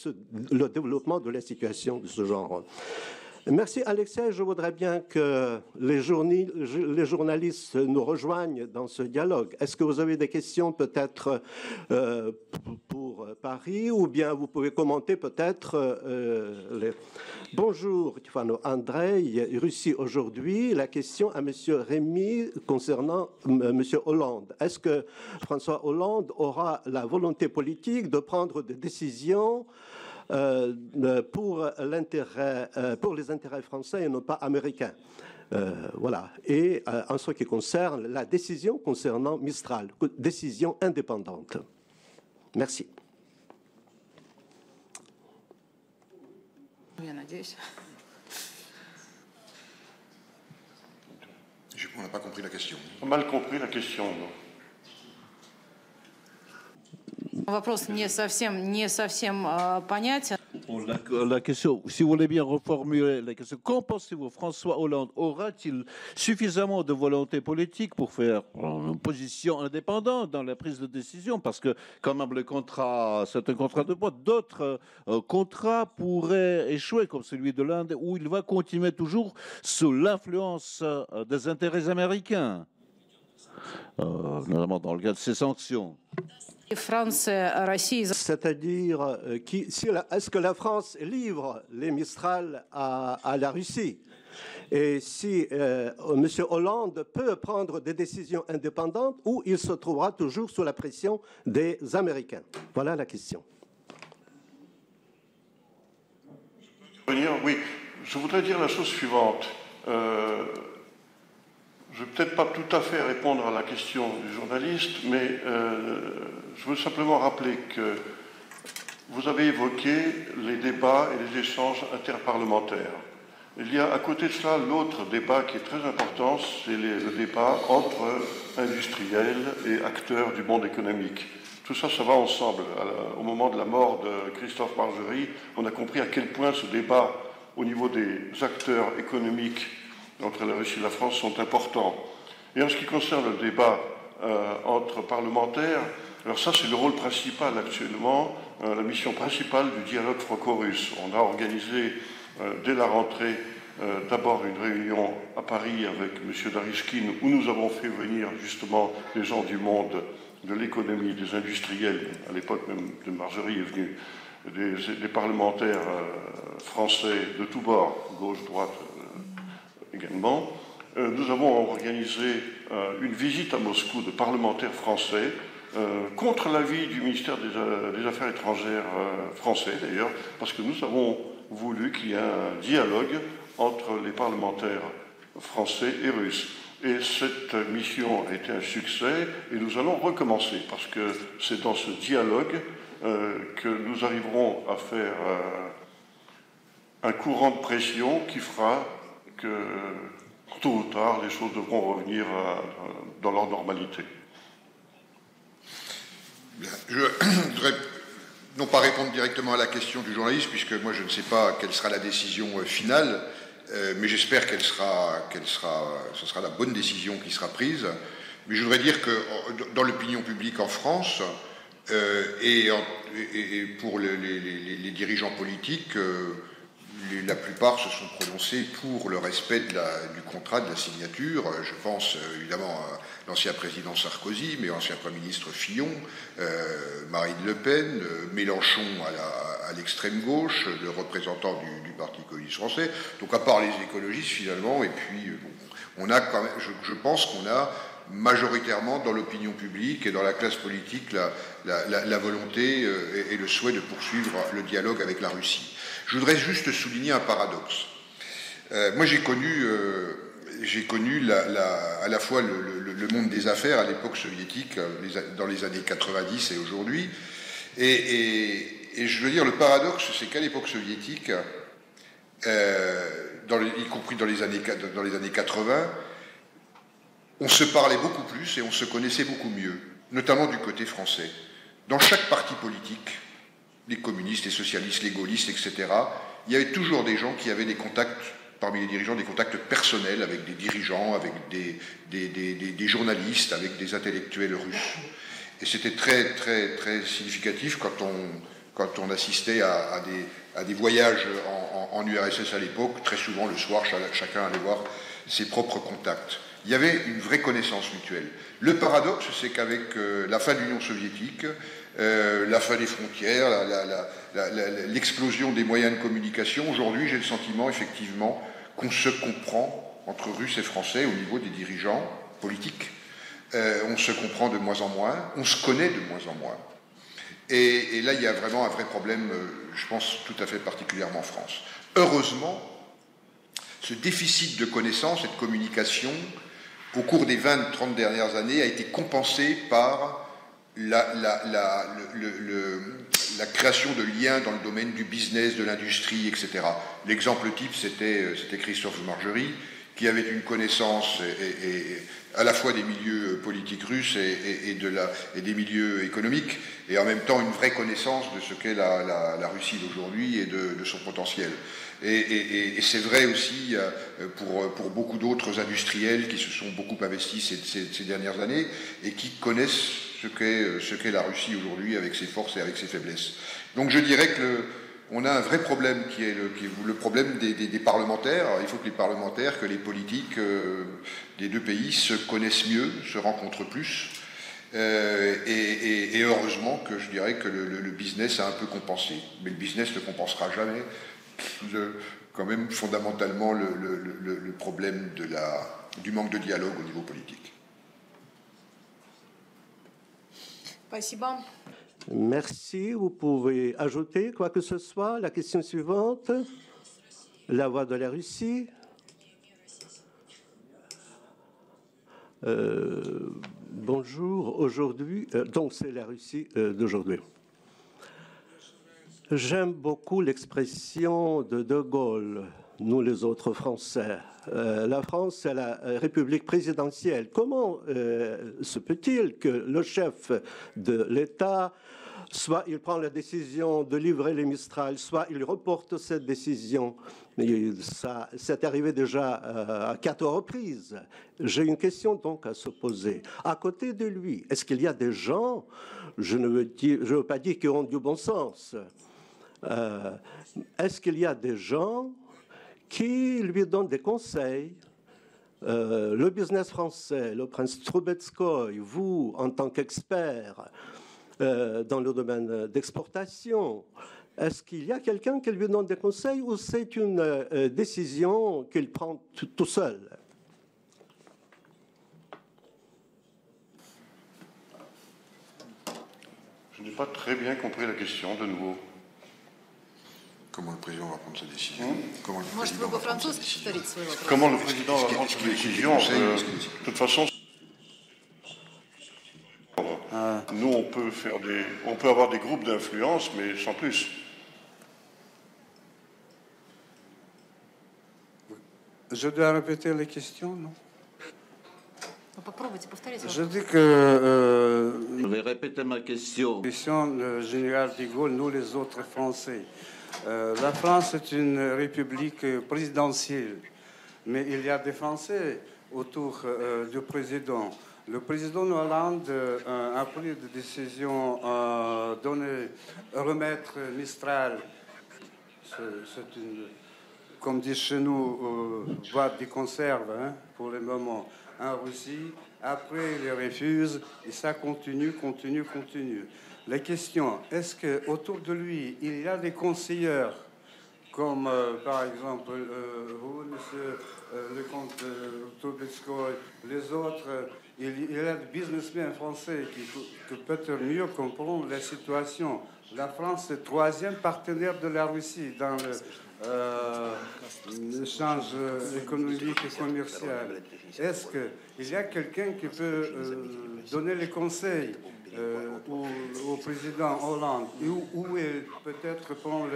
S4: le développement de la situation de ce genre. Merci Alexei. Je voudrais bien que les, journalistes nous rejoignent dans ce dialogue. Est-ce que vous avez des questions peut-être euh, pour Paris ou bien vous pouvez commenter peut-être euh, les... Bonjour Tifano Andrei, Russie aujourd'hui. La question à Monsieur Rémy concernant euh, Monsieur Hollande. Est-ce que François Hollande aura la volonté politique de prendre des décisions pour, l'intérêt, euh, pour les intérêts français et non pas américains. Euh, voilà. Et en ce qui concerne la décision concernant Mistral, décision indépendante. Merci.
S2: On n'a pas compris la question.
S3: On a mal compris la question. Non?
S5: Вопрос не совсем, не совсем понятен.
S1: La, question, si vous voulez bien reformuler la question, qu'en pensez-vous François Hollande aura-t-il suffisamment de volonté politique pour faire une position indépendante dans la prise de décision Parce que quand même le contrat, c'est un contrat de poids. D'autres euh, contrats pourraient échouer, comme celui de l'Inde, où il va continuer toujours sous l'influence euh, des intérêts américains, euh, notamment dans le cas de ces sanctions.
S4: C'est-à-dire, euh, est-ce que la France livre les Mistral à, la Russie? Et si euh, M. Hollande peut prendre des décisions indépendantes ou il se trouvera toujours sous la pression des Américains? Voilà la question.
S3: Oui, je voudrais dire la chose suivante. Euh, je ne vais peut-être pas tout à fait répondre à la question du journaliste, mais euh, je veux simplement rappeler que vous avez évoqué les débats et les échanges interparlementaires. Il y a à côté de cela l'autre débat qui est très important, c'est le débat entre industriels et acteurs du monde économique. Tout ça, ça va ensemble. Au moment de la mort de Christophe Margerie, on a compris à quel point ce débat au niveau des acteurs économiques entre la Russie et la France sont importants. Et en ce qui concerne le débat euh, entre parlementaires, alors ça c'est le rôle principal actuellement, euh, la mission principale du dialogue franco-russe. On a organisé euh, dès la rentrée d'abord une réunion à Paris avec M. Darishkin où nous avons fait venir justement les gens du monde de l'économie, des industriels, à l'époque même de Margerie est venu, des, des parlementaires français de tous bords, gauche, droite, également. Euh, nous avons organisé euh, une visite à Moscou de parlementaires français euh, contre l'avis du ministère des, Affaires étrangères français d'ailleurs, parce que nous avons voulu qu'il y ait un dialogue entre les parlementaires français et russes. Et cette mission a été un succès et nous allons recommencer parce que c'est dans ce dialogue que nous arriverons à faire un courant de pression qui fera que tôt ou tard, les choses devront revenir euh, dans leur normalité. [CLEARS THROAT]
S2: Je voudrais non pas répondre directement à la question du journaliste, puisque moi je ne sais pas quelle sera la décision euh, finale, euh, mais j'espère qu'elle sera, qu'elle sera, ce sera la bonne décision qui sera prise. Mais je voudrais dire que dans l'opinion publique en France et, pour les, dirigeants politiques, la plupart se sont prononcés pour le respect du contrat de la signature. Je pense euh, évidemment à l'ancien président Sarkozy, mais l'ancien Premier ministre Fillon, euh, Marine Le Pen, euh, Mélenchon à l'extrême gauche, le représentant du, Parti communiste français. Donc à part les écologistes finalement, et puis je, pense qu'on a majoritairement dans l'opinion publique et dans la classe politique la, volonté et le souhait de poursuivre le dialogue avec la Russie. Je voudrais juste souligner un paradoxe. Euh, moi, j'ai connu, euh, à la fois le, monde des affaires à l'époque soviétique, dans les années 90 et aujourd'hui. Et, je veux dire, le paradoxe, c'est qu'à l'époque soviétique, y compris dans les années 80, on se parlait beaucoup plus et on se connaissait beaucoup mieux, notamment du côté français. Dans chaque parti politique, les communistes, les socialistes, les gaullistes, etc., il y avait toujours des gens qui avaient des contacts, parmi les dirigeants, des contacts personnels avec des dirigeants, avec des, journalistes, avec des intellectuels russes. Et c'était très, très, très significatif quand on, quand on assistait à, des, à des, voyages en, en URSS à l'époque. Très souvent, le soir, chacun allait voir ses propres contacts il y avait une vraie connaissance mutuelle. Le paradoxe, c'est qu'avec euh, la fin de l'Union soviétique, euh, la fin des frontières, l'explosion des moyens de communication, aujourd'hui j'ai le sentiment effectivement qu'on se comprend entre Russes et Français au niveau des dirigeants politiques. Euh, on se comprend de moins en moins, on se connaît de moins en moins. Et, et là, il y a vraiment un vrai problème, je pense, tout à fait particulièrement en France. Heureusement, ce déficit de connaissances et de communication au cours des 20-30 dernières années a été compensé par la, création de liens dans le domaine du business, de l'industrie, etc. L'exemple type, c'était Christophe Margerie, qui avait une connaissance à la fois des milieux politiques russes et, des milieux économiques, et en même temps une vraie connaissance de ce qu'est la, Russie d'aujourd'hui et de, son potentiel. Et, c'est vrai aussi euh, pour, beaucoup d'autres industriels qui se sont beaucoup investis ces, dernières années et qui connaissent ce qu'est la Russie aujourd'hui avec ses forces et avec ses faiblesses. Donc je dirais que a un vrai problème qui est le, problème des, parlementaires. il faut que les parlementaires, que les politiques euh, des deux pays se connaissent mieux, se rencontrent plus. Euh, et, heureusement que je dirais que le, business a un peu compensé. Mais le business ne compensera jamais quand même fondamentalement le, problème du manque de dialogue au niveau politique.
S4: Merci. Vous pouvez ajouter quoi que ce soit. La question suivante. La voix de la Russie. Euh, bonjour. Aujourd'hui, euh, donc c'est la Russie euh, d'aujourd'hui. J'aime beaucoup l'expression de De Gaulle, nous les autres Français. La France, c'est la République présidentielle. Comment se peut-il que le chef de l'État soit il prend la décision de livrer les Mistral, soit il reporte cette décision? Ça, c'est arrivé déjà euh, à quatre reprises. J'ai une question donc à se poser. À côté de lui, est-ce qu'il y a des gens, je ne veux, pas dire qui ont du bon sens, euh, est-ce qu'il y a des gens qui lui donnent des conseils euh, le business français, le prince Trubetskoy, vous, en tant qu'expert, euh, dans le domaine d'exportation. Est-ce qu'il y a quelqu'un qui lui donne des conseils ou c'est une euh, décision qu'il prend tout seul?
S3: Je n'ai pas très bien compris la question de nouveau.
S2: Comment le président va prendre sa décision hmm? Comment le président
S3: va prendre sa décision Comment le président va prendre sa décision euh, De toute façon, ah. Nous, on peut, faire des, on peut avoir des groupes d'influence, mais sans plus.
S6: Je dois répéter les questions, non? Je dis que. Euh,
S1: je vais répéter ma question.
S6: Question le général de Gaulle, nous les autres Français. Euh, la France est une république présidentielle, mais il y a des Français autour euh, du président. Le président Hollande euh, a pris des décisions donner, remettre Mistral. C'est une, comme dit chez nous, euh, boîte de conserve hein, pour le moment en Russie. Après, il refuse et ça continue, continue, continue. La question, est-ce qu'autour de lui, il y a des conseillers comme euh, par exemple vous, monsieur le comte Trubetskoy, les autres il, y a des businessmen français qui, qui peut-être mieux comprendre la situation. La France est le troisième partenaire de la Russie dans l'échange euh, économique et commercial. Est-ce qu'il y a quelqu'un qui peut euh, donner les conseils euh, au, président Hollande où, où il peut-être prendre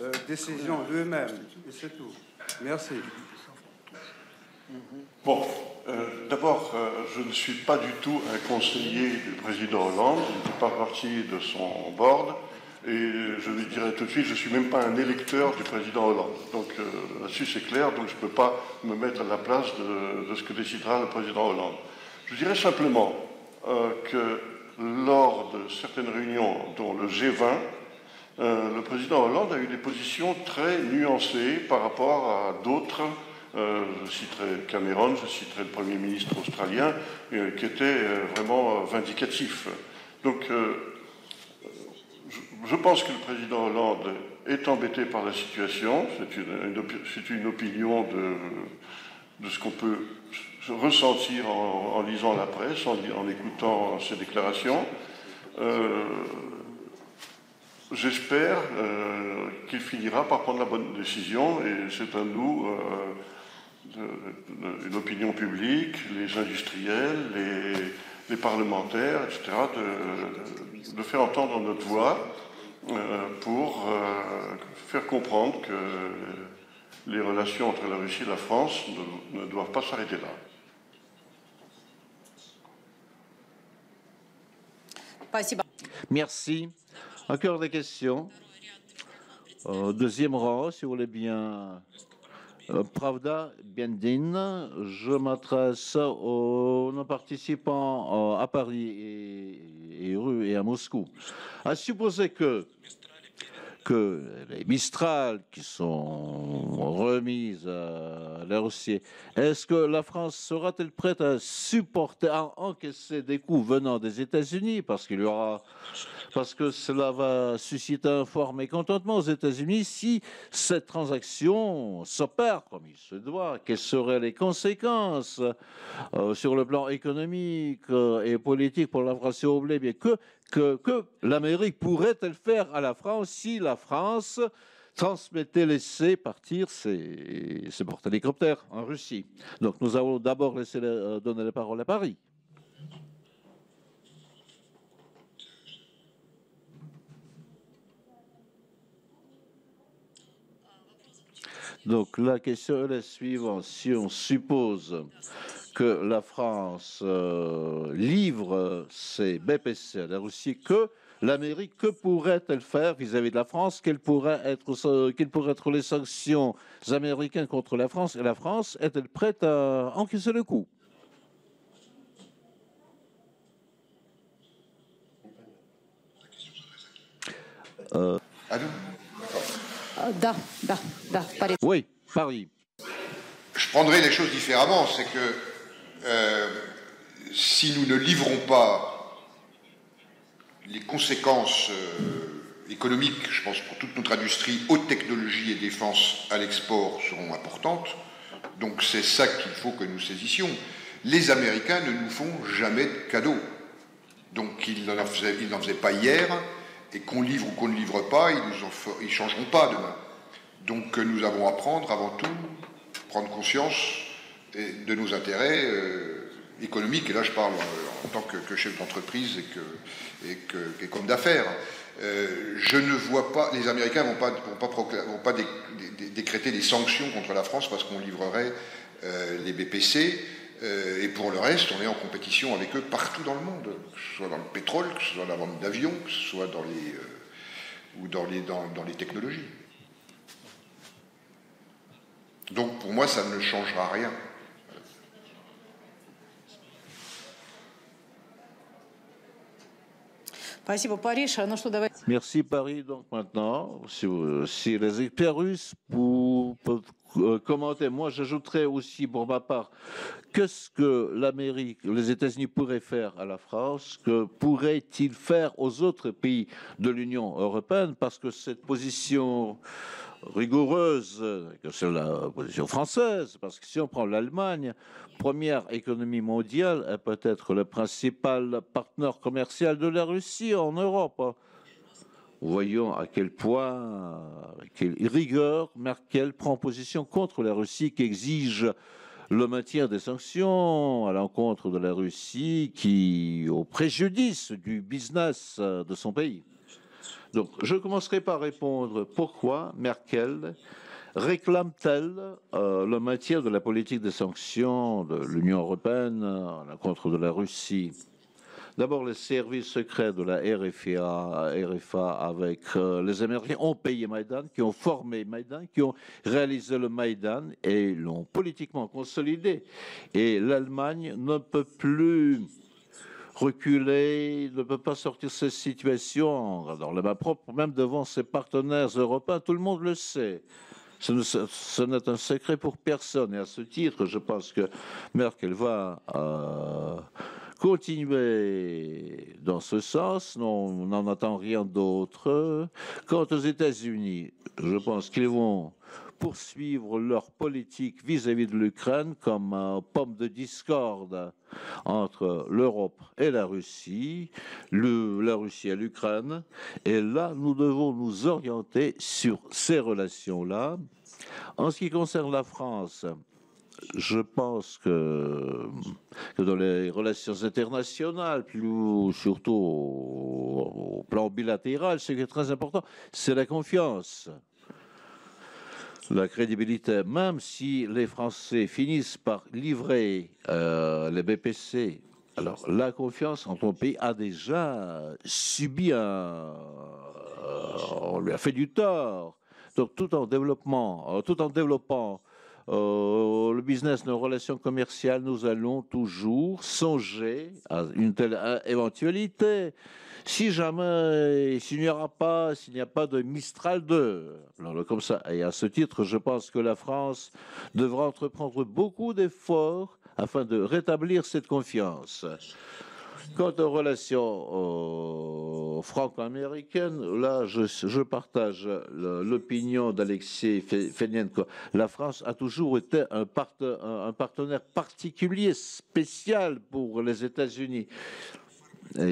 S6: la décision lui-même Et c'est tout. Merci.
S3: Bon, euh, d'abord, euh, je ne suis pas du tout un conseiller du président Hollande, je ne fais pas partie de son board, et je lui dirais tout de suite, je ne suis même pas un électeur du président Hollande. Donc euh, là-dessus, c'est clair, donc je ne peux pas me mettre à la place de, ce que décidera le président Hollande. Je dirais simplement que lors de certaines réunions, dont le G20, le président Hollande a eu des positions très nuancées par rapport à d'autres euh, je citerai Cameron, je citerai le Premier ministre australien, euh, qui était euh, vraiment vindicatif. Donc, je pense que le président Hollande est embêté par la situation. C'est une, une, opinion de, ce qu'on peut ressentir en, lisant la presse, en, écoutant ses déclarations. J'espère qu'il finira par prendre la bonne décision et c'est à nous, l'opinion publique, les industriels, les, parlementaires, etc., de, faire entendre notre voix euh, pour euh, faire comprendre que les relations entre la Russie et la France ne, doivent pas s'arrêter là.
S1: Merci. Encore des questions Deuxième rang, si vous voulez bien. Euh, Pravda Biendin, je m'adresse aux participants euh, à Paris et, et à Moscou. À supposer que que les Mistral qui sont remises à la Russie, est-ce que la France sera-t-elle prête à supporter, à encaisser des coûts venant des États-Unis? Parce qu'il y aura, parce que cela va susciter un fort mécontentement aux États-Unis si cette transaction s'opère comme il se doit. Quelles seraient les conséquences euh, sur le plan économique euh, et politique pour la France? Bien que que, l'Amérique pourrait-elle faire à la France si la France transmettait, laisser partir ses, porte-hélicoptères en Russie? Donc nous allons d'abord laisser euh, donner la parole à Paris. Donc la question est la suivante. Si on suppose que la France euh, livre ses BPC à la Russie, que l'Amérique, que pourrait-elle faire vis-à-vis de la France? Quelles pourraient, être, quelles pourraient être les sanctions américaines contre la France? Et la France est-elle prête à encaisser le coup?
S2: Euh...
S1: Oui, Paris.
S2: Je prendrai les choses différemment. C'est que euh, si nous ne livrons pas les conséquences euh, économiques, je pense pour toute notre industrie, haute technologie et défense à l'export seront importantes. Donc c'est ça qu'il faut que nous saisissions. Les Américains ne nous font jamais de cadeaux. Donc ils n'en faisaient, pas hier, et qu'on livre ou qu'on ne livre pas, ils ne changeront pas demain. Donc nous avons à prendre avant tout, prendre conscience de nos intérêts euh, économiques, et là je parle en, tant que, chef d'entreprise et, que, comme d'affaires. Euh, je ne vois pas, les Américains ne vont pas, décréter des sanctions contre la France parce qu'on livrerait euh, les BPC. et pour le reste, on est en compétition avec eux partout dans le monde, que ce soit dans le pétrole, que ce soit dans la vente d'avions, que ce soit dans les, ou dans les, dans les technologies. Donc pour moi, ça ne changera rien.
S1: Merci Paris. Donc maintenant, si, les experts russes vous euh, commenter. Moi, j'ajouterais aussi pour ma part, qu'est-ce que l'Amérique, les États-Unis pourraient faire à la France Que pourraient-ils faire aux autres pays de l'Union européenne? Parce que cette position rigoureuse, que c'est la position française, parce que si on prend l'Allemagne, première économie mondiale, est peut-être le principal partenaire commercial de la Russie en Europe. Voyons à quel point, quelle rigueur Merkel prend position contre la Russie qui exige le maintien des sanctions à l'encontre de la Russie qui, au préjudice du business de son pays. Donc, je commencerai par répondre pourquoi Merkel réclame-t-elle euh, le maintien de la politique des sanctions de l'Union européenne à l'encontre de la Russie? D'abord, les services secrets de la RFA, avec euh, les Américains ont payé Maïdan, qui ont formé Maïdan, qui ont réalisé le Maïdan et l'ont politiquement consolidé. Et l'Allemagne ne peut plus reculer, ne peut pas sortir de cette situation, dans la main propre, même devant ses partenaires européens, tout le monde le sait. Ce n'est un secret pour personne. Et à ce titre, je pense que Merkel va euh, continuer dans ce sens. Non, on n'en attend rien d'autre. Quant aux États-Unis, je pense qu'ils vont poursuivre leur politique vis-à-vis de l'Ukraine comme un pomme de discorde entre l'Europe et la Russie, la Russie et l'Ukraine. Et là, nous devons nous orienter sur ces relations-là. En ce qui concerne la France, je pense que, dans les relations internationales, plus surtout au, au plan bilatéral, ce qui est très important, c'est la confiance la crédibilité, même si les Français finissent par livrer euh, les BPC. Alors, la confiance en ton pays a déjà subi un. Euh, on lui a fait du tort. Donc, tout en développement, euh, tout en développant le business, nos relations commerciales, nous allons toujours songer à une telle éventualité. Si jamais, s'il n'y aura pas, s'il n'y a pas de Mistral 2, alors comme ça, et à ce titre, je pense que la France devra entreprendre beaucoup d'efforts afin de rétablir cette confiance. Quant aux relations franco-américaines, là, je, partage l'opinion d'Alexis Fenienko. La France a toujours été un partenaire particulier, spécial pour les États-Unis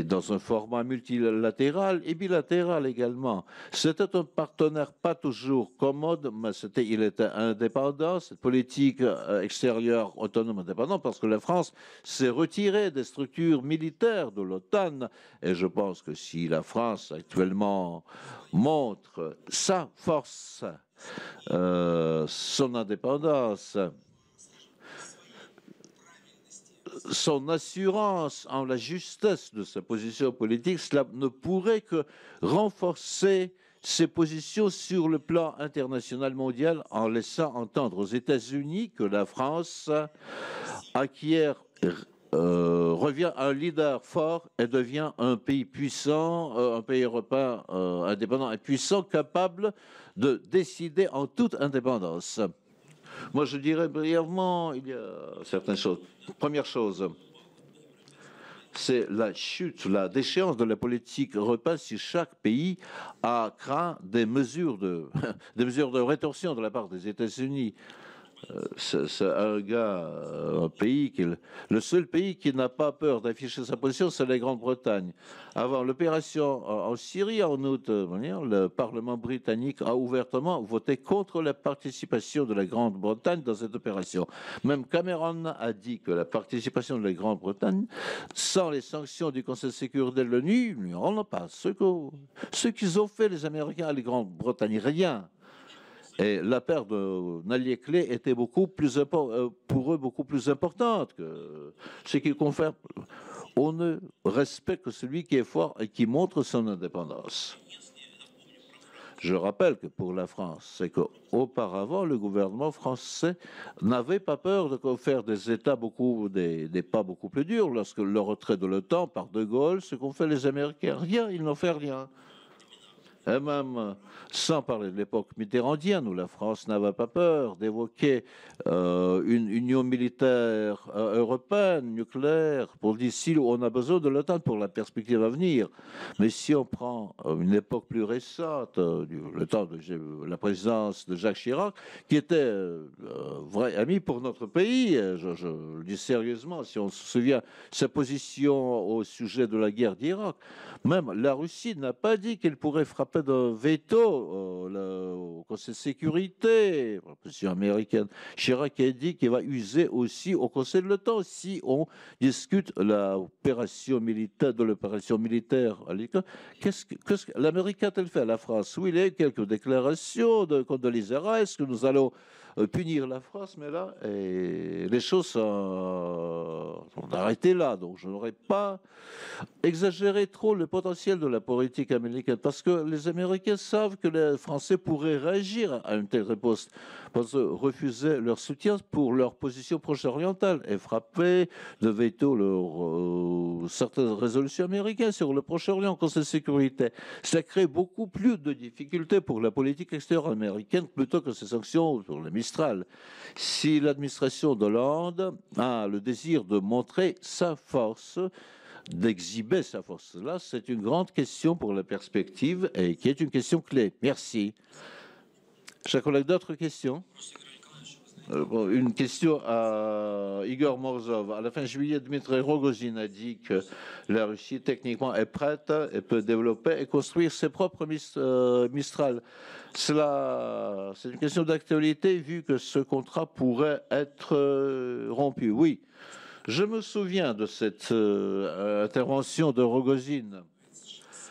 S1: dans un format multilatéral et bilatéral également. C'était un partenaire pas toujours commode, mais c'était, il était indépendant, cette politique euh, extérieure autonome indépendante, parce que la France s'est retirée des structures militaires de l'OTAN. Et je pense que si la France actuellement montre sa force, euh, son indépendance, son assurance en la justesse de sa position politique, cela ne pourrait que renforcer ses positions sur le plan international mondial en laissant entendre aux États-Unis que la France acquiert euh, revient un leader fort et devient un pays puissant, euh, un pays européen euh, indépendant et puissant, capable de décider en toute indépendance. Moi, je dirais brièvement, il y a certaines choses. Première chose, c'est la chute, la déchéance de la politique européenne si chaque pays a craint des mesures de, [LAUGHS] des mesures de rétorsion de la part des États-Unis. Euh, un gars, euh, un pays qui, le seul pays qui n'a pas peur d'afficher sa position, c'est la Grande-Bretagne. Avant l'opération en Syrie, en août, euh, le Parlement britannique a ouvertement voté contre la participation de la Grande-Bretagne dans cette opération. Même Cameron a dit que la participation de la Grande-Bretagne, sans les sanctions du Conseil de sécurité de l'ONU, n'y a pas. Ce qu'ils ont fait, les Américains à la Grande-Bretagne, rien. Et la perte d'un allié clé était beaucoup plus euh, pour eux beaucoup plus importante que ce qui confère on ne respecte que celui qui est fort et qui montre son indépendance. Je rappelle que pour la France, c'est qu'auparavant, le gouvernement français n'avait pas peur de faire des États beaucoup, des, des pas beaucoup plus durs. Lorsque le retrait de l'OTAN par De Gaulle, ce qu'ont fait les Américains, rien, ils n'ont fait rien. Et même sans parler de l'époque mitterrandienne où la France n'avait pas peur d'évoquer euh, une union militaire euh, européenne, nucléaire, pour dire si on a besoin de l'OTAN pour la perspective à venir. Mais si on prend euh, une époque plus récente, le temps de la présidence de Jacques Chirac, qui était vrai ami pour notre pays, je, je, le dis sérieusement, si on se souvient sa position au sujet de la guerre d'Irak, même la Russie n'a pas dit qu'elle pourrait frapper de veto euh, au Conseil de sécurité, la position américaine. Chirac a dit qu'il va user aussi au Conseil de l'OTAN si on discute l'opération militaire, de l'opération militaire. Qu'est-ce que, que l'Amérique a-t-elle fait? À la France? Oui, il y a eu quelques déclarations de Condoleezza Rice que nous allons punir la France, mais là, les choses sont, arrêtées là. Donc je n'aurais pas exagéré trop le potentiel de la politique américaine, parce que les Américains savent que les Français pourraient réagir à une telle réponse, parce que refuser leur soutien pour leur position proche-orientale et frapper de veto leur, euh, certaines résolutions américaines sur le Proche-Orient, Conseil de sécurité. Ça crée beaucoup plus de difficultés pour la politique extérieure américaine plutôt que ces sanctions sur les si l'administration d'Hollande a le désir de montrer sa force, d'exhiber sa force, là, c'est une grande question pour la perspective et qui est une question clé. Merci. Chers collègues, d'autres questions? Une question à Igor Morzov. À la fin juillet, Dmitry Rogozin a dit que la Russie techniquement est prête et peut développer et construire ses propres euh, Mistral. Cela, c'est une question d'actualité vu que ce contrat pourrait être euh, rompu. Oui, je me souviens de cette intervention de Rogozin.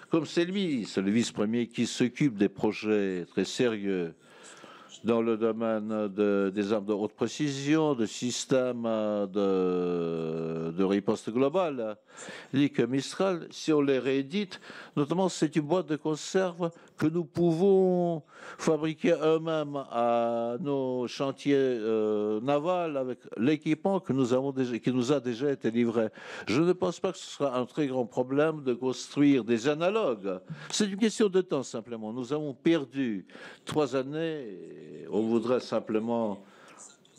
S1: Comme c'est lui, c'est le vice-premier qui s'occupe des projets très sérieux dans le domaine des armes de haute précision, de systèmes de, de riposte globale. Dit que Mistral, si on les réédite, notamment c'est une boîte de conserve que nous pouvons fabriquer eux-mêmes à nos chantiers euh, navals avec l'équipement que nous avons qui nous a déjà été livré. Je ne pense pas que ce sera un très grand problème de construire des analogues. C'est une question de temps simplement. Nous avons perdu trois années. on voudrait simplement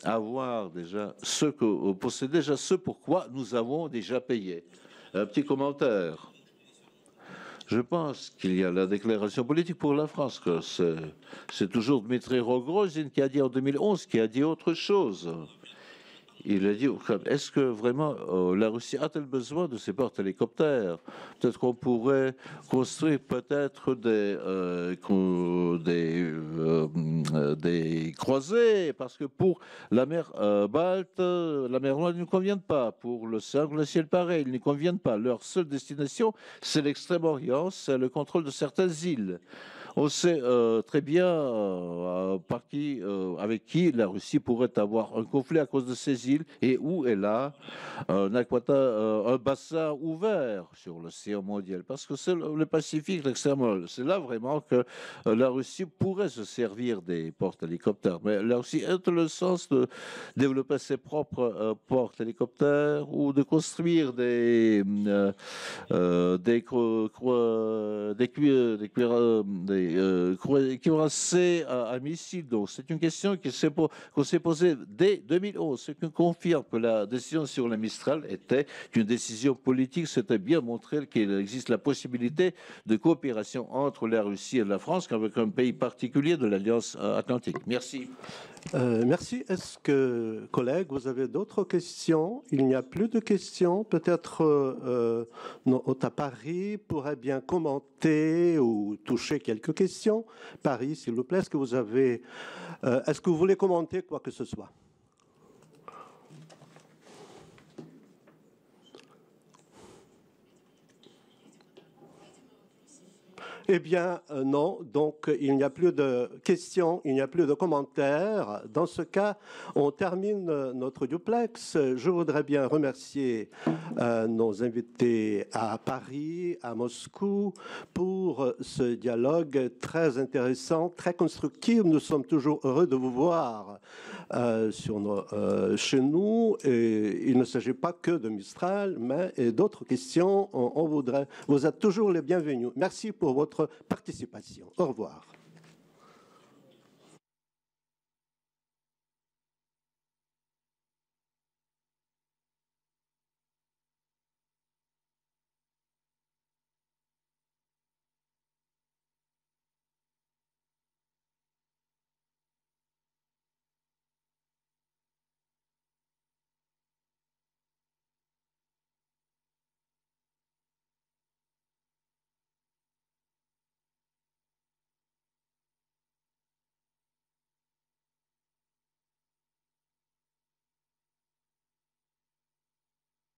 S1: avoir déjà ce que posséder déjà ce pourquoi nous avons déjà payé. Un petit commentaire. Je pense qu'il y a la déclaration politique pour la France, que c'est toujours Dmitry Rogozin qui a dit en 2011, qui a dit autre chose il a dit est-ce que vraiment euh, la Russie a-t-elle besoin de ces porte-hélicoptères Peut-être qu'on pourrait construire peut-être des, euh, euh, croisés, parce que pour la mer Balte, la mer Noire ne convient pas. Pour le ciel pareil, ils ne conviennent pas. Leur seule destination, c'est l'Extrême-Orient, c'est le contrôle de certaines îles. On sait euh, très bien euh, par qui, euh, avec qui la Russie pourrait avoir un conflit à cause de ces îles et où elle a un, bassin ouvert sur l'océan mondial. Parce que c'est le, Pacifique, l'extrême C'est là vraiment que la Russie pourrait se servir des porte-hélicoptères. Mais la Russie est le sens de développer ses propres porte-hélicoptères ou de construire des, des, des, des euh, qui aura assez à, missiles. Donc, c'est une question qu'on s'est posée dès 2011, ce qui confirme que la décision sur la Mistral était une décision politique. C'était bien montré qu'il existe la possibilité de coopération entre la Russie et la France qu'avec un pays particulier de l'Alliance Atlantique. Merci.
S4: Euh, merci. Est-ce que, collègues, vous avez d'autres questions? Il n'y a plus de questions. Peut-être euh, à Paris pourrait bien commenter ou toucher quelques questions. Paris, s'il vous plaît, est-ce que vous avez, euh, est-ce que vous voulez commenter quoi que ce soit? Eh bien, euh, non. Donc, il n'y a plus de questions, il n'y a plus de commentaires. Dans ce cas, on termine notre duplex. Je voudrais bien remercier euh, nos invités à Paris, à Moscou, pour ce dialogue très intéressant, très constructif. Nous sommes toujours heureux de vous voir sur chez nous. Et il ne s'agit pas que de Mistral, mais d'autres questions. On, voudrait, vous êtes toujours les bienvenus. Merci pour votre participation. Au revoir.